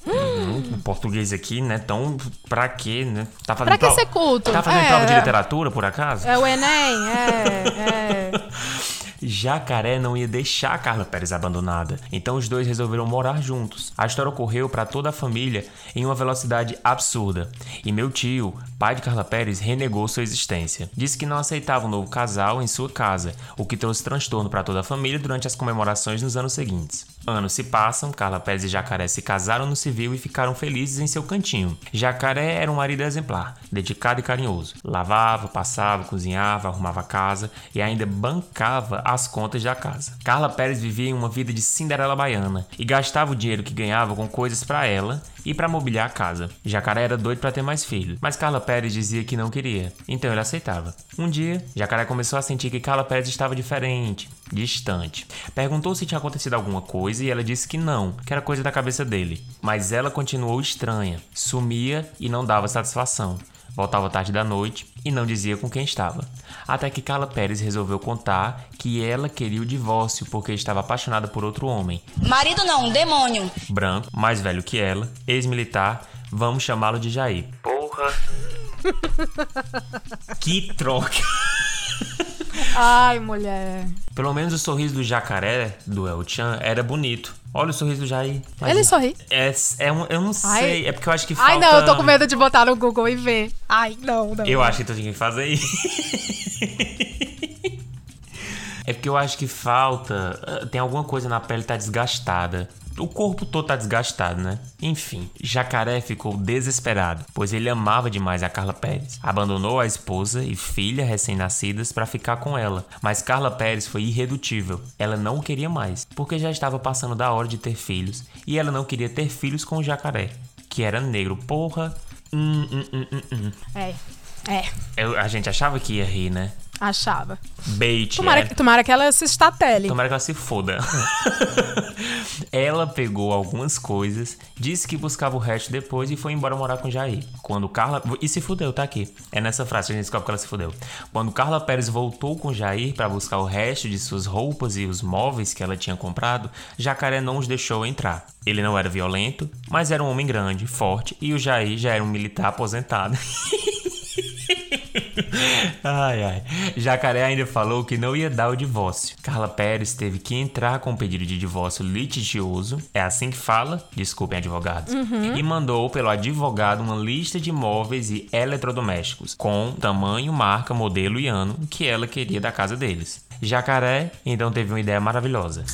F: O português aqui, né? Tão pra quê, né?
E: Tá fazendo pra que ser culto?
F: Tá fazendo
E: é,
F: prova de
E: é.
F: literatura, por acaso?
E: É o Enem, é, é.
F: Jacaré não ia deixar a Carla Pérez abandonada, então os dois resolveram morar juntos. A história ocorreu para toda a família em uma velocidade absurda, e meu tio, pai de Carla Pérez, renegou sua existência. Disse que não aceitava um novo casal em sua casa, o que trouxe transtorno para toda a família durante as comemorações nos anos seguintes. Anos se passam, Carla Pérez e Jacaré se casaram no civil e ficaram felizes em seu cantinho. Jacaré era um marido exemplar, dedicado e carinhoso. Lavava, passava, cozinhava, arrumava a casa e ainda bancava as contas da casa. Carla Pérez vivia em uma vida de Cinderela baiana e gastava o dinheiro que ganhava com coisas para ela e para mobiliar a casa. Jacaré era doido para ter mais filhos, mas Carla Pérez dizia que não queria, então ele aceitava. Um dia, Jacaré começou a sentir que Carla Pérez estava diferente, distante. Perguntou se tinha acontecido alguma coisa e ela disse que não, que era coisa da cabeça dele. Mas ela continuou estranha, sumia e não dava satisfação. Voltava tarde da noite e não dizia com quem estava. Até que Carla Pérez resolveu contar que ela queria o divórcio porque estava apaixonada por outro homem.
M: Marido não, demônio.
F: Branco, mais velho que ela, ex-militar, vamos chamá-lo de Jair. Porra. que troca.
E: Ai, mulher.
F: Pelo menos o sorriso do jacaré, do El Chan, era bonito. Olha o sorriso do Jair.
E: Ele sorri.
F: É, é um, eu não
E: Ai.
F: sei, é porque eu acho que falta...
E: Ai, não, eu tô com medo de botar no Google e ver. Ai, não, não.
F: Eu acho que tu tinha que fazer isso. é porque eu acho que falta. ah, Tem alguma coisa na pele que tá desgastada. O corpo todo tá desgastado, né? Enfim, Jacaré ficou desesperado, pois ele amava demais a Carla Pérez. Abandonou a esposa e filha recém-nascidas para ficar com ela, mas Carla Pérez foi irredutível. Ela não o queria mais, porque já estava passando da hora de ter filhos e ela não queria ter filhos com o Jacaré, que era negro. Porra. Hum, hum, hum, hum, hum.
E: É, é,
F: Eu- a gente achava que ia rir, né?
E: Achava.
F: Bait.
E: Tomara,
F: é.
E: tomara que ela se estatele.
F: Tomara que ela se foda. ela pegou algumas coisas, disse que buscava o resto depois e foi embora morar com Jair. Quando Carla. E se fudeu, tá aqui. É nessa frase que a gente descobre que ela se fudeu. Quando Carla Pérez voltou com Jair para buscar o resto de suas roupas e os móveis que ela tinha comprado, Jacaré não os deixou entrar. Ele não era violento, mas era um homem grande, forte e o Jair já era um militar aposentado. Ai, ai. Jacaré ainda falou que não ia dar o divórcio. Carla Pérez teve que entrar com um pedido de divórcio litigioso, é assim que fala, desculpem advogados,
O: Uhum.
F: e mandou pelo advogado uma lista de móveis e eletrodomésticos, com tamanho, marca, modelo e ano que ela queria da casa deles. Jacaré então teve uma ideia maravilhosa.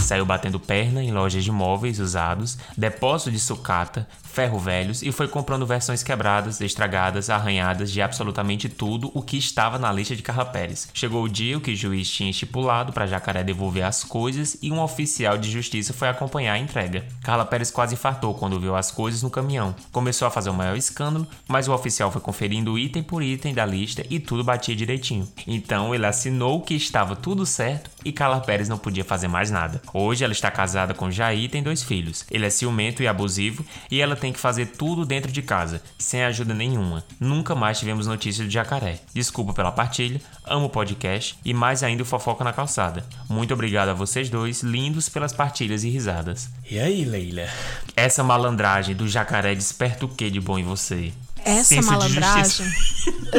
F: Saiu batendo perna em lojas de móveis usados, depósito de sucata, ferro velhos e foi comprando versões quebradas, estragadas, arranhadas de absolutamente tudo o que estava na lista de Carla Pérez. Chegou o dia que o juiz tinha estipulado para Jacaré devolver as coisas e um oficial de justiça foi acompanhar a entrega. Carla Pérez quase infartou quando viu as coisas no caminhão. Começou a fazer o maior escândalo, mas o oficial foi conferindo item por item da lista e tudo batia direitinho. Então ele assinou que estava tudo certo e Carla Pérez não podia fazer mais nada. Hoje ela está casada com Jair e tem dois filhos. Ele é ciumento e abusivo e ela tem que fazer tudo dentro de casa, sem ajuda nenhuma. Nunca mais tivemos notícia do jacaré. Desculpa pela partilha, amo o podcast e mais ainda o Fofoca na Calçada. Muito obrigado a vocês dois, lindos pelas partilhas e risadas. E aí, Leila? Essa malandragem do jacaré desperta o que de bom em você?
E: Essa
F: Senso
E: malandragem.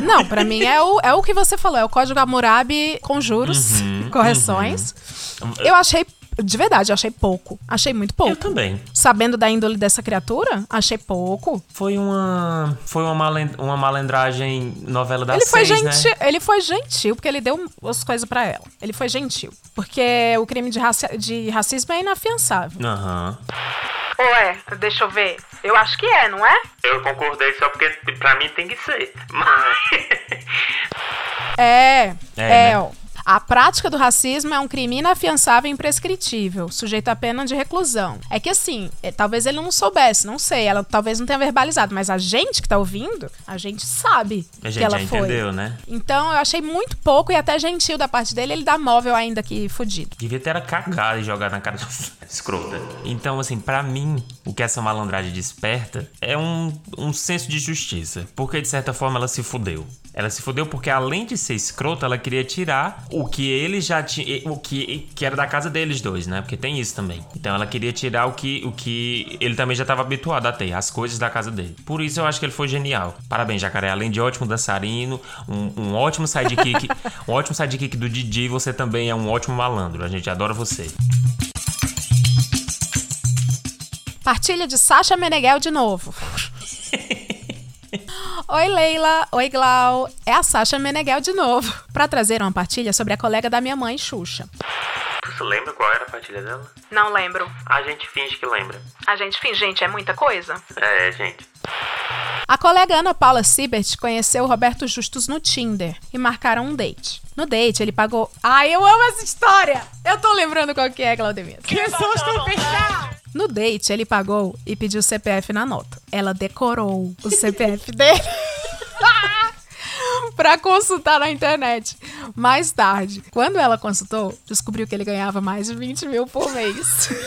E: Não, pra mim é o, é o que você falou, é o código Hammurabi com juros,
F: Uhum,
E: correções.
F: uhum.
E: Eu achei, de verdade, eu achei pouco. Achei muito pouco. Eu
F: também.
E: Sabendo da índole dessa criatura, achei pouco.
F: Foi uma. Foi uma, malen- uma malandragem novela da
E: ele foi
F: seis,
E: gentil,
F: né?
E: ele foi gentil porque ele deu as coisas pra ela. Ele foi gentil, porque o crime de, raci- de racismo é inafiançável.
F: Aham.
D: Ué, deixa eu ver. Eu acho que é, não é?
F: Eu concordei só porque pra mim tem que ser. Mas.
E: É,
F: É,
E: é,
F: né?
E: ó. A prática do racismo é um crime inafiançável e imprescritível, sujeito a pena de reclusão. É que assim, é, talvez ele não soubesse, não sei, ela talvez não tenha verbalizado, mas a gente que tá ouvindo, a gente sabe
F: A
E: que
F: gente
E: ela
F: já
E: foi.
F: entendeu, né?
E: Então eu achei muito pouco e até gentil da parte dele ele dar móvel ainda que fudido.
F: Devia ter era cagado e jogado na cara escrota. Então, assim, pra mim, o que essa malandragem desperta é um, um senso de justiça. Porque, de certa forma, ela se fudeu. Ela se fudeu porque, além de ser escrota, ela queria tirar o que ele já tinha. O que, que era da casa deles dois, né? Porque tem isso também. Então ela queria tirar o que, o que ele também já estava habituado a ter, as coisas da casa dele. Por isso eu acho que ele foi genial. Parabéns, Jacaré. Além de ótimo dançarino, um, um ótimo sidekick. um ótimo sidekick do Didi, você também é um ótimo malandro. A gente adora você.
E: Partilha de Sasha Meneghel de novo. Oi, Leila. Oi, Glau. É a Sasha Meneghel de novo. Pra trazer uma partilha sobre a colega da minha mãe, Xuxa.
F: Você lembra qual era a partilha dela?
D: Não lembro.
F: A gente finge que lembra.
D: A gente finge, gente, é muita coisa.
F: É, gente.
E: A colega Ana Paula Siebert conheceu o Roberto Justus no Tinder e marcaram um date. No date, ele pagou. Ai, eu amo essa história! Eu tô lembrando qual que é, Claudemir.
J: Que susto fechar!
E: No date, ele pagou e pediu o CPF na nota. Ela decorou o CPF dele. pra consultar na internet. Mais tarde, quando ela consultou, descobriu que ele ganhava mais de 20 mil por mês.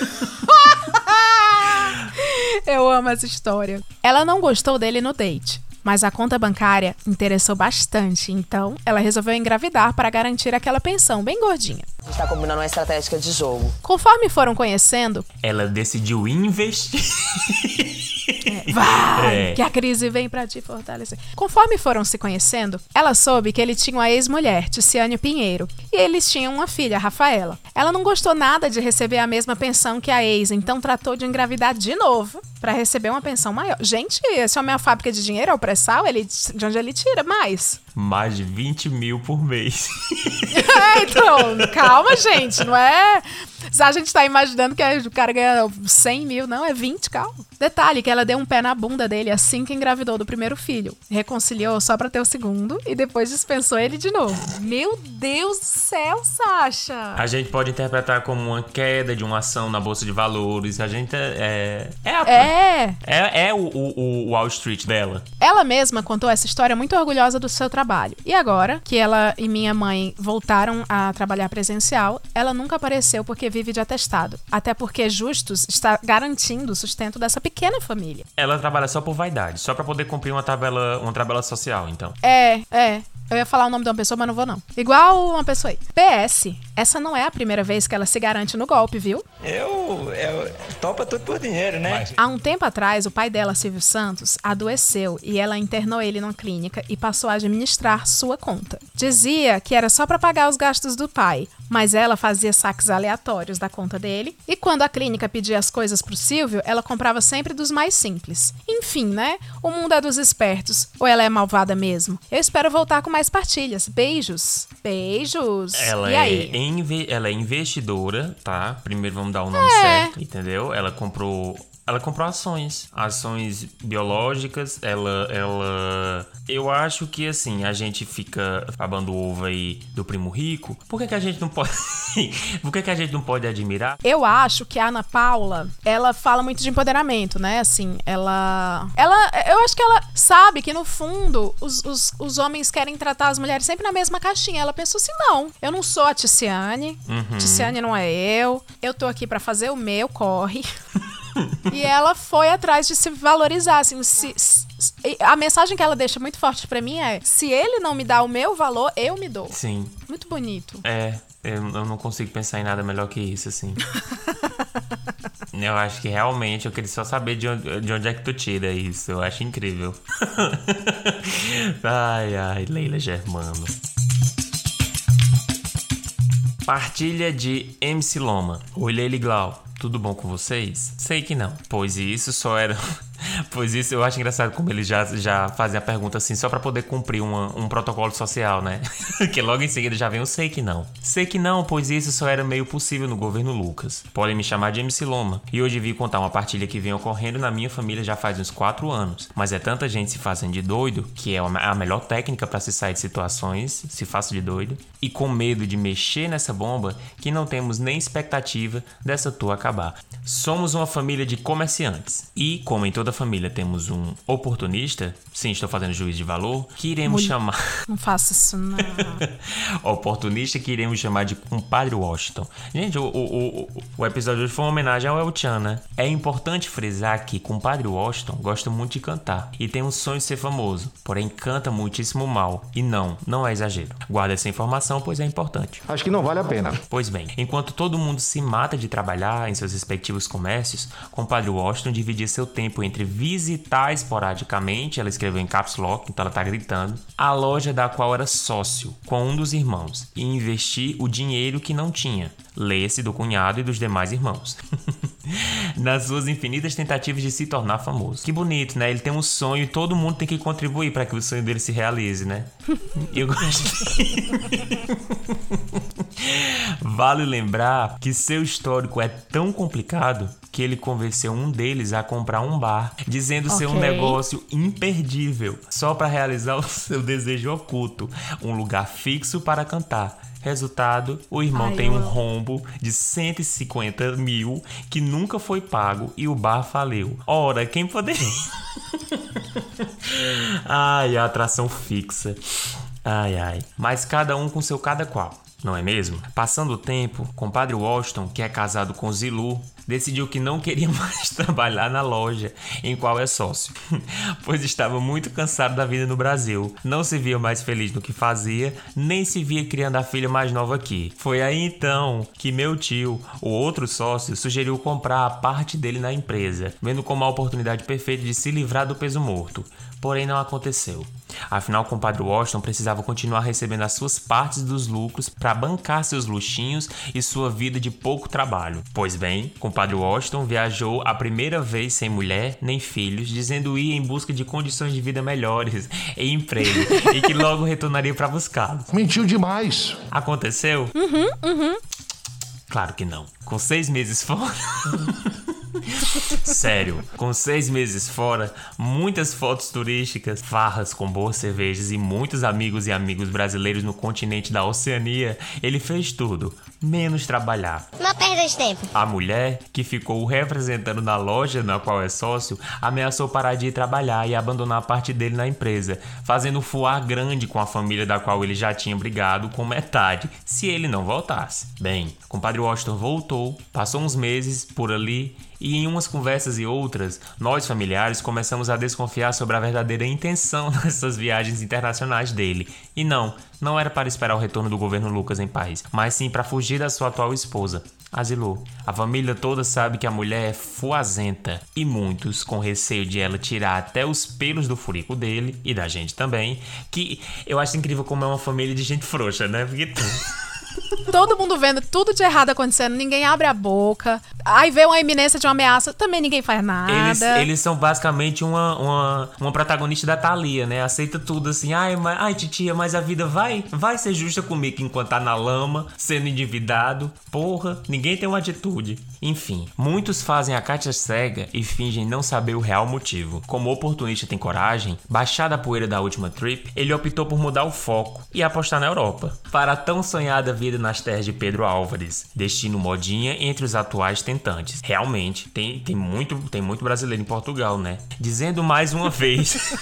E: Eu amo essa história. Ela não gostou dele no date. Mas a conta bancária interessou bastante, então ela resolveu engravidar para garantir aquela pensão bem gordinha.
O: A gente tá combinando uma estratégia de jogo.
E: Conforme foram conhecendo,
F: Ela decidiu investir.
E: Vai,
F: É.
E: que a crise vem pra te fortalecer. Conforme foram se conhecendo, ela soube que ele tinha uma ex-mulher, Ticiane Pinheiro, e eles tinham uma filha, Rafaela. Ela não gostou nada de receber a mesma pensão que a ex, então tratou de engravidar de novo pra receber uma pensão maior. Gente, esse homem é uma fábrica de dinheiro, é o pré-sal, ele, de onde ele tira mais?
F: Mais de 20 mil por mês.
E: É, então, calma, gente, não é... Se a gente tá imaginando que o cara ganha 100 mil, não, é 20, calma. Detalhe que ela deu um pé na bunda dele assim que engravidou do primeiro filho. Reconciliou só pra ter o segundo e depois dispensou ele de novo. Meu Deus do céu, Sasha!
F: A gente pode interpretar como uma queda de uma ação na bolsa de valores. A gente é. É, a-
E: É,
F: é, é o, o, o Wall Street dela.
E: ela mesma contou essa história muito orgulhosa do seu trabalho. E agora que ela e minha mãe voltaram a trabalhar presencial, ela nunca apareceu porque vive de atestado. Até porque Justus está garantindo o sustento dessa pequena família.
F: Ela trabalha só por vaidade, só pra poder cumprir uma tabela, uma tabela social, então.
E: É, é. Eu ia falar o nome de uma pessoa, mas não vou não. Igual uma pessoa aí. PS, essa não é a primeira vez que ela se garante no golpe, viu?
P: Eu, eu topa tudo por dinheiro, né?
E: Há um tempo atrás, o pai dela, Silvio Santos, adoeceu e ela internou ele numa clínica e passou a administrar sua conta. Dizia que era só para pagar os gastos do pai, mas ela fazia saques aleatórios da conta dele e quando a clínica pedia as coisas pro Silvio, ela comprava sempre dos mais simples. Enfim, né? O mundo é dos espertos. Ou ela é malvada mesmo? Eu espero voltar com mais partilhas. Beijos. Beijos.
F: Ela
E: e aí?
F: é, inve- ela é investidora, tá? Primeiro vamos dar o nome
E: É.
F: certo, entendeu? Ela comprou. Ela comprou ações, ações biológicas. Ela, ela, eu acho que assim a gente fica babando o ovo aí do primo rico. Por que, que a gente não pode? Por que, que a gente não pode admirar?
E: Eu acho que a Ana Paula, ela fala muito de empoderamento, né? Assim, ela. Ela. Eu acho que ela sabe que, no fundo, os, os, os homens querem tratar as mulheres sempre na mesma caixinha. Ela pensou assim: não, eu não sou a Ticiane.
F: Uhum.
E: Ticiane não é eu. Eu tô aqui pra fazer o meu, corre. e ela foi atrás de se valorizar, assim, se- se- a mensagem que ela deixa muito forte pra mim é: se ele não me dá o meu valor, eu me dou.
F: Sim.
E: Muito bonito.
F: É, eu, eu não consigo pensar em nada melhor que isso, assim. eu acho que realmente eu queria só saber de onde, de onde é que tu tira isso. Eu acho incrível. ai, ai, Leila Germano. Partilha de MC Loma. Oi, Leila e Glau. Tudo bom com vocês? Sei que não. Pois isso só era. Pois isso eu acho engraçado como eles já, já fazem a pergunta assim, só pra poder cumprir uma- um protocolo social, né? que logo em seguida já vem o sei que não. Sei que não, pois isso só era meio possível no governo Lucas. Podem me chamar de MC Loma. E hoje vim contar uma partilha que vem ocorrendo na minha família já faz uns 4 anos. Mas é tanta gente se fazendo de doido, que é a melhor técnica pra se sair de situações, se faça de doido, e com medo de mexer nessa bomba, que não temos nem expectativa dessa toa acabar. Somos uma família de comerciantes. E, como em toda família temos um oportunista, sim, estou fazendo juízo de valor, que iremos
E: Mulher.
F: chamar.
E: Não faça isso, não.
F: oportunista que iremos chamar de compadre Washington. Gente, o, o, o, o episódio de hoje foi uma homenagem ao El Chan, né? É importante frisar que compadre Washington gosta muito de cantar e tem um sonho de ser famoso, porém canta muitíssimo mal. E não, não é exagero. Guarda essa informação, pois é importante.
I: Acho que não vale a pena.
F: Pois bem, enquanto todo mundo se mata de trabalhar em seus respectivos comércios, compadre Washington dividia seu tempo entre visitar esporadicamente, ela escreveu em caps lock, então ela tá gritando, a loja da qual era sócio, com um dos irmãos, e investir o dinheiro que não tinha, lê-se do cunhado e dos demais irmãos. Nas suas infinitas tentativas de se tornar famoso. Que bonito, né? Ele tem um sonho e todo mundo tem que contribuir para que o sonho dele se realize, né? Eu gosto. Vale lembrar que seu histórico é tão complicado que ele convenceu um deles a comprar um bar, dizendo ser um negócio imperdível, só para realizar o seu desejo oculto, um lugar fixo para cantar. Resultado, o irmão
E: Ai,
F: tem um rombo de 150 mil que nunca foi pago e o bar faliu. Ora, quem poderia? ai, a atração fixa. Ai, ai. Mas cada um com seu cada qual. Não é mesmo? Passando o tempo, compadre Washington, que é casado com Zilu, decidiu que não queria mais trabalhar na loja em qual é sócio, pois estava muito cansado da vida no Brasil. Não se via mais feliz no que fazia, nem se via criando a filha mais nova aqui. Foi aí então que meu tio, o outro sócio, sugeriu comprar a parte dele na empresa, vendo como a oportunidade perfeita de se livrar do peso morto. Porém, não aconteceu. Afinal, o compadre Washington precisava continuar recebendo as suas partes dos lucros para bancar seus luxinhos e sua vida de pouco trabalho. Pois bem, compadre Washington viajou a primeira vez sem mulher nem filhos, dizendo ir em busca de condições de vida melhores e emprego e que logo retornaria para buscá-los.
C: Mentiu demais.
F: Aconteceu?
E: Uhum, uhum.
F: Claro que não. Com seis meses fora. Sério, com seis meses fora, muitas fotos turísticas, farras com boas cervejas e muitos amigos e amigos brasileiros no continente da Oceania, ele fez tudo, menos trabalhar.
Q: Não perda de tempo.
F: A mulher, que ficou o representando na loja na qual é sócio, ameaçou parar de ir trabalhar e abandonar a parte dele na empresa, fazendo fuar grande com a família da qual ele já tinha brigado com metade, se ele não voltasse. Bem, compadre Washington voltou, passou uns meses por ali e em umas conversas e outras, nós familiares começamos a desconfiar sobre a verdadeira intenção dessas viagens internacionais dele. E não, não era para esperar o retorno do governo Lucas em paz, mas sim para fugir da sua atual esposa, Asilô. A família toda sabe que a mulher é fuazenta e muitos, com receio de ela tirar até os pelos do furico dele e da gente também, que eu acho incrível como é uma família de gente frouxa, né? Porque
E: Todo mundo vendo tudo de errado acontecendo, ninguém abre a boca. Aí vê uma iminência de uma ameaça, também ninguém faz nada.
F: Eles, eles são basicamente uma, uma, uma protagonista da Thalia, né? Aceita tudo assim. Ai, mas, ai, titia, mas a vida vai, vai ser justa comigo enquanto tá na lama, sendo endividado. Porra, ninguém tem uma atitude. Enfim, muitos fazem a Kátia cega e fingem não saber o real motivo. Como o oportunista tem coragem, baixada a poeira da última trip, ele optou por mudar o foco e apostar na Europa. Para a tão sonhada vida nas terras de Pedro Álvares, destino modinha entre os atuais tentantes. Realmente, tem, tem, muito, tem muito brasileiro em Portugal, né? Dizendo mais uma vez.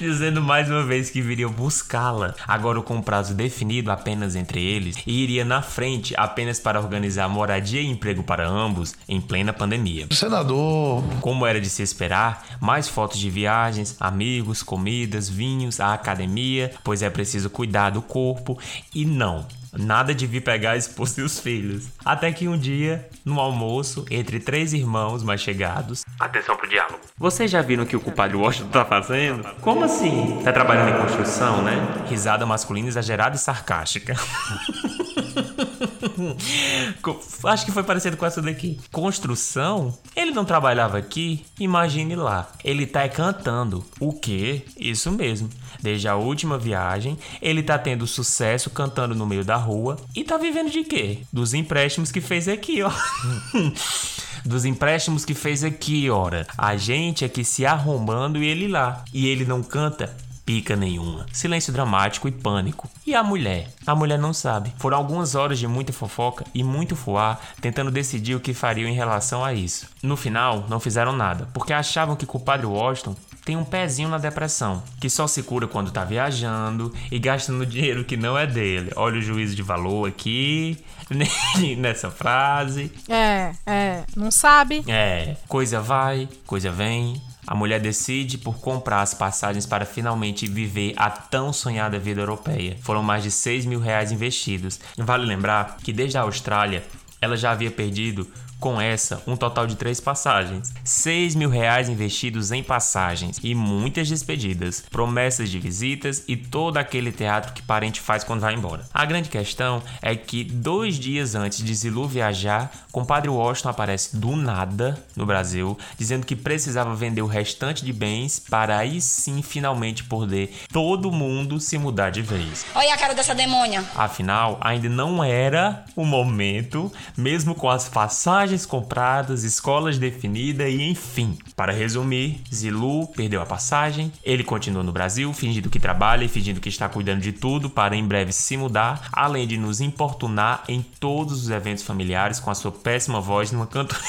F: Dizendo mais uma vez que viria buscá-la, agora com um prazo definido apenas entre eles, e iria na frente apenas para organizar moradia e emprego para ambos em plena pandemia.
C: Senador.
F: Como era de se esperar, mais fotos de viagens, amigos, comidas, vinhos, a academia, pois é preciso cuidar do corpo e não. Nada de vir pegar a esposa e os filhos. Até que um dia, no almoço, entre três irmãos mais chegados. Atenção pro diálogo. Vocês já viram o que o culpado Washington tá fazendo? Como assim? Tá trabalhando em construção, né? Risada masculina exagerada e sarcástica. Acho que foi parecido com essa daqui. Construção? Ele não trabalhava aqui? Imagine lá. Ele tá é cantando. O quê? Isso mesmo. Desde a última viagem, ele tá tendo sucesso cantando no meio da rua e tá vivendo de quê? Dos empréstimos que fez aqui, ó. Dos empréstimos que fez aqui, ora. A gente aqui se arrombando e ele lá. E ele não canta? Pica nenhuma. Silêncio dramático e pânico. E a mulher? A mulher não sabe. Foram algumas horas de muita fofoca e muito fuar, tentando decidir o que fariam em relação a isso. No final, não fizeram nada, porque achavam que o culpado Washington tem um pezinho na depressão, que só se cura quando tá viajando e gastando dinheiro que não é dele. Olha o juízo de valor aqui, nessa frase.
E: É, é, não sabe.
F: É, coisa vai, coisa vem. A mulher decide por comprar as passagens para finalmente viver a tão sonhada vida europeia. Foram mais de 6 mil reais investidos. Vale lembrar que desde a Austrália ela já havia perdido com essa um total de três passagens. 6 mil reais investidos em passagens e muitas despedidas, promessas de visitas e todo aquele teatro que parente faz quando vai embora. A grande questão é que dois dias antes de Zilu viajar, compadre Washington aparece do nada no Brasil, dizendo que precisava vender o restante de bens para aí sim finalmente poder todo mundo se mudar de vez.
M: Olha a cara dessa demônia.
F: Afinal, ainda não era o momento, mesmo com as passagens passagens compradas, escolas definidas e enfim. Para resumir, Zilu perdeu a passagem, ele continua no Brasil, fingindo que trabalha e fingindo que está cuidando de tudo para em breve se mudar, além de nos importunar em todos os eventos familiares com a sua péssima voz numa cantoria.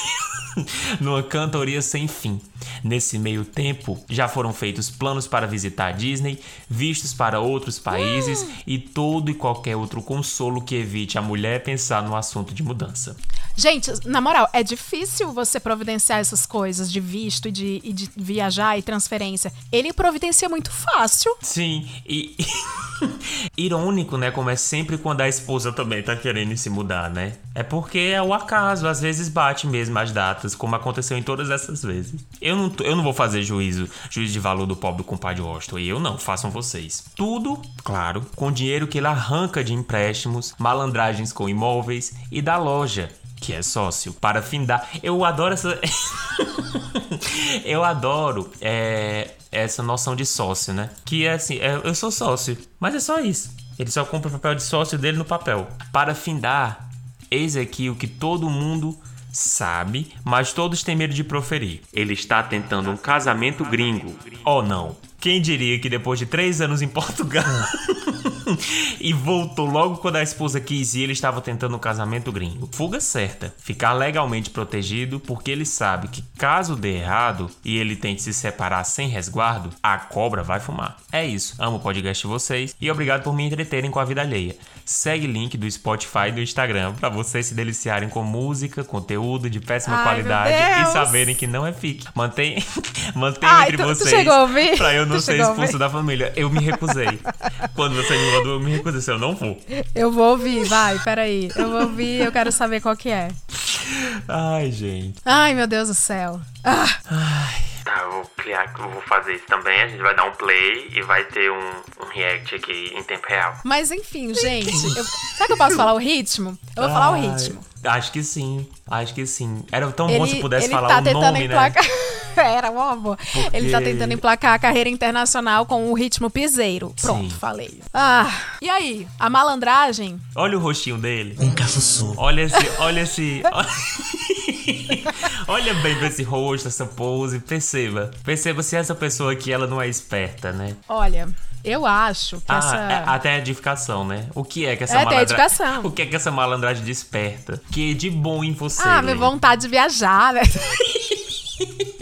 F: numa cantoria sem fim. Nesse meio tempo, já foram feitos planos para visitar a Disney, vistos para outros países e todo e qualquer outro consolo que evite a mulher pensar no assunto de mudança.
E: Gente, na moral, é difícil você providenciar essas coisas de visto e de, e de viajar e transferência. Ele providencia muito fácil.
F: Sim, e. Irônico, né? Como é sempre quando a esposa também tá querendo se mudar, né? É porque é o acaso, às vezes bate mesmo as datas, como aconteceu em todas essas vezes. Eu não, eu não vou fazer juízo, juízo de valor do pobre compadre Washington, e eu não, façam vocês. Tudo, claro, com dinheiro que ele arranca de empréstimos, malandragens com imóveis e da loja que é sócio, para findar. Eu adoro essa. eu adoro é, essa noção de sócio, né? Que é assim, é, eu sou sócio, mas é só isso. Ele só compra o papel de sócio dele no papel. Para findar, eis aqui o que todo mundo sabe, mas todos têm medo de proferir. Ele está tentando um casamento gringo. Oh não! Quem diria que depois de três anos em Portugal e voltou logo quando a esposa quis e ele estava tentando um casamento gringo? Fuga certa, ficar legalmente protegido porque ele sabe que caso dê errado e ele tente se separar sem resguardo, a cobra vai fumar. É isso, amo o podcast de vocês e obrigado por me entreterem com a vida alheia. Segue link do Spotify e do Instagram para vocês se deliciarem com música, conteúdo de péssima
E: Ai,
F: qualidade e saberem que não é fique. Mantém, mantém
E: Ai,
F: entre
E: tu- tu
F: vocês
E: chegou a ouvir?
F: pra eu não
E: Chegou a
F: expulso da família. Eu me recusei. Quando você me mandou, eu me recusei. Se eu não vou.
E: Eu vou ouvir, vai, peraí. Eu vou ouvir, eu quero saber qual que é.
F: Ai, gente.
E: Ai, meu Deus do céu. Ah,
F: Tá, eu vou criar, eu vou fazer isso também. A gente vai dar um play e vai ter um, um react aqui em tempo real.
E: mas enfim, gente. eu- será que eu posso falar o ritmo? Eu vou falar o
F: Ai,
E: ritmo.
F: Acho que sim. Acho que sim. Era tão bom se pudesse
E: ele
F: falar
E: tá
F: o
E: tentando
F: nome, né?
E: emplacar. Era uma amor. Ele tá
F: Porque-
E: tentando emplacar a carreira internacional com o ritmo piseiro. Pronto,
F: Sim.
E: falei. Ah, e aí? A malandragem?
F: Olha o rostinho dele.
L: Um cafuçu.
F: Olha esse, olha esse. olha bem pra esse rosto, essa pose. Perceba. Perceba se essa pessoa aqui ela não é esperta, né?
E: Olha, eu acho que
F: Ah,
E: essa.
F: é- até a edificação, né? O que é que essa
E: É,
F: malandragem.
E: edificação.
F: O que é que essa malandragem desperta? Que de bom em você.
E: Ah, minha
F: Lê?
E: vontade de viajar, né?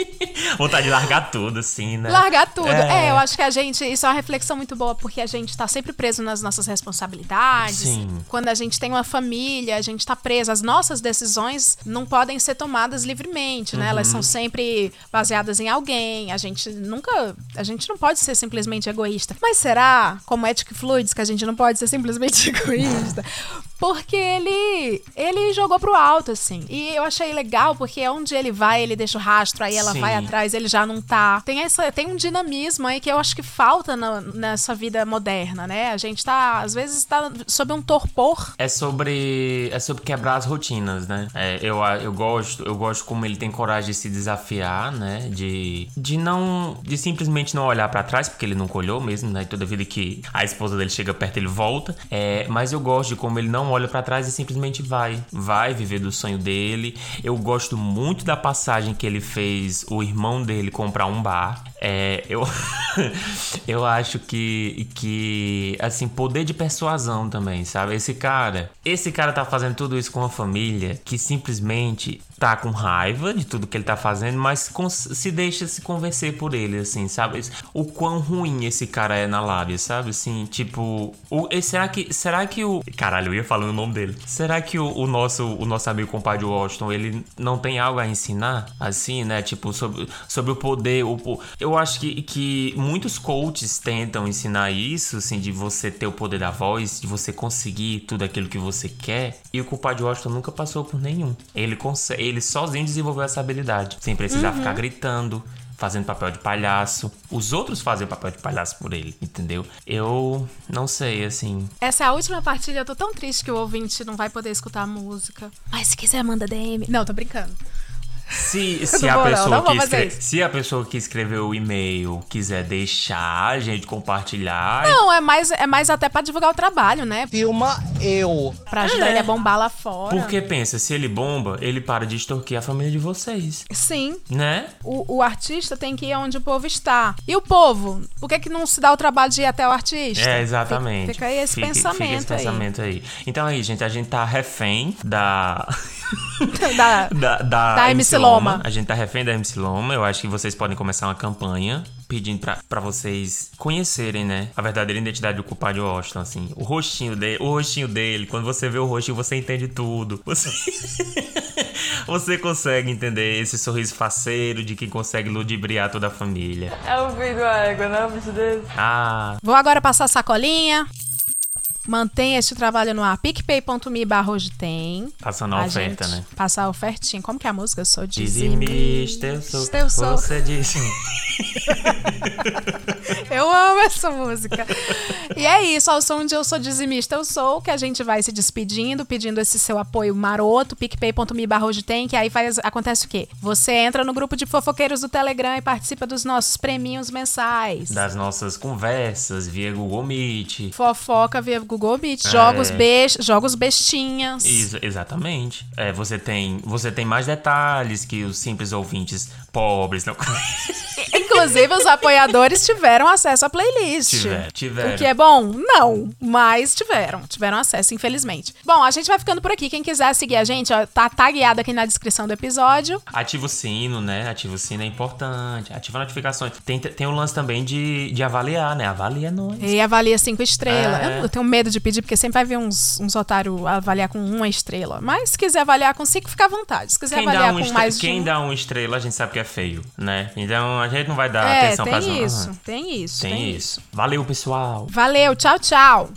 F: Vontade de largar tudo, assim, né?
E: Largar tudo. É. eu acho que a gente. Isso é uma reflexão muito boa, porque a gente tá sempre preso nas nossas responsabilidades.
F: Sim.
E: Quando a gente tem uma família, a gente tá preso. As nossas decisões não podem ser tomadas livremente, né? Elas
F: Uhum.
E: são sempre baseadas em alguém. A gente nunca. A gente não pode ser simplesmente egoísta. Mas será, como Ethic Fluids, que a gente não pode ser simplesmente egoísta? Porque ele. Ele jogou pro alto, assim. E eu achei legal, porque onde ele vai, ele deixa o rastro, aí ela
F: Sim.
E: vai atrás, ele já não tá. Tem, essa, tem um dinamismo aí que eu acho que falta na- nessa vida moderna, né? A gente tá, às vezes, tá sob um torpor.
F: É sobre. É sobre quebrar as rotinas, né? É, eu, eu gosto, eu gosto como ele tem coragem de se desafiar, né? De, de não. De simplesmente não olhar pra trás, porque ele nunca olhou mesmo, né? Toda vida que a esposa dele chega perto, ele volta. É, mas eu gosto de como ele não olha pra trás e simplesmente vai. Vai viver do sonho dele. Eu gosto muito da passagem que ele fez o irmão dele comprar um bar. É, eu, eu acho que, que, assim, poder de persuasão também, sabe? Esse cara, esse cara tá fazendo tudo isso com uma família que simplesmente tá com raiva de tudo que ele tá fazendo, mas se deixa se convencer por ele, assim, sabe? O quão ruim esse cara é na lábia, sabe? Assim, tipo, o, será que, será que o, caralho, eu ia falando o nome dele. Será que o, o nosso, o nosso amigo compadre Washington, ele não tem algo a ensinar, assim, né? Tipo, sobre, sobre o poder, o, eu acho que, que muitos coaches tentam ensinar isso, assim, de você ter o poder da voz, de você conseguir tudo aquilo que você quer, e o compadre Washington nunca passou por nenhum. Ele consegue, ele sozinho desenvolveu essa habilidade, sem precisar
E: Uhum.
F: ficar gritando, fazendo papel de palhaço. Os outros fazem papel de palhaço por ele, entendeu? Eu não sei, assim.
E: Essa é a última partilha. Eu tô tão triste que o ouvinte não vai poder escutar a música. Mas se quiser, manda DM. Não, tô brincando.
F: Se, se, a pessoa
E: não
F: que escre- se a pessoa que escreveu o e-mail quiser deixar a gente compartilhar.
E: Não, é mais, é mais até pra divulgar o trabalho, né?
P: Filma eu.
E: Pra ajudar
F: É.
E: ele a bombar lá fora.
F: Porque pensa, se ele bomba, ele para de extorquir a família de vocês.
E: Sim.
F: Né?
E: O, o artista tem que ir onde o povo está. E o povo? Por que, que não se dá o trabalho de ir até o artista?
F: É, exatamente.
E: Fica, fica aí esse
F: Fica-
E: pensamento
F: fica esse
E: aí.
F: pensamento aí. Então aí, gente, a gente tá refém da.
E: Da-
F: da, da,
E: da MC Loma.
F: A gente tá refém da MC Loma. Eu acho que vocês podem começar uma campanha pedindo pra, pra vocês conhecerem, né? A verdadeira identidade do culpado Washington, assim. O rostinho dele, o rostinho dele. Quando você vê o rostinho, você entende tudo. Você, você consegue entender esse sorriso faceiro de quem consegue ludibriar toda a família.
Q: É o fim da égua, não, bicho desse.
F: Ah,
E: Vou agora passar a sacolinha. Mantenha este trabalho no ar. picpay.me barra hoje tem.
F: Passando a oferta, né?
E: Passar a ofertinha. Como que é a música? Eu sou dizimista.
F: dizimista, eu sou.
E: Eu sou.
F: Você disse.
E: Eu amo essa música. E é isso, ao som de Eu Sou Dizimista, eu sou, que a gente vai se despedindo, pedindo esse seu apoio maroto, picpay.me barra hoje tem, que aí faz, acontece o quê? Você entra no grupo de fofoqueiros do Telegram e participa dos nossos preminhos mensais.
F: Das nossas conversas via Google Meet.
E: Fofoca via Google Meet, jogos,
F: É.
E: bes- jogos bestinhas.
F: Isso, exatamente. É, você tem, você tem mais detalhes que os simples ouvintes pobres não
E: Inclusive, os apoiadores tiveram acesso à playlist.
F: Tiveram, tiveram.
E: O que é bom? Não, mas tiveram. Tiveram acesso, infelizmente. Bom, a gente vai ficando por aqui. Quem quiser seguir a gente, ó, tá tagueado aqui na descrição do episódio.
F: Ativa o sino, né? Ativa o sino é importante. Ativa notificações. Tem, tem o lance também de, de avaliar, né? Avalia nós.
E: E avalia cinco estrelas.
F: É.
E: Eu, eu tenho medo de pedir, porque sempre vai vir uns, uns otários avaliar com uma estrela. Mas se quiser avaliar com cinco, fica à vontade. Se quiser
F: Quem,
E: avaliar
F: um
E: com mais
F: quem
E: um...
F: dá uma estrela, a gente sabe que é feio, né? Então a gente não vai dar
E: É,
F: atenção pra
E: isso, tem isso,
F: Tem,
E: tem
F: isso. Valeu, pessoal.
E: Valeu, tchau, tchau.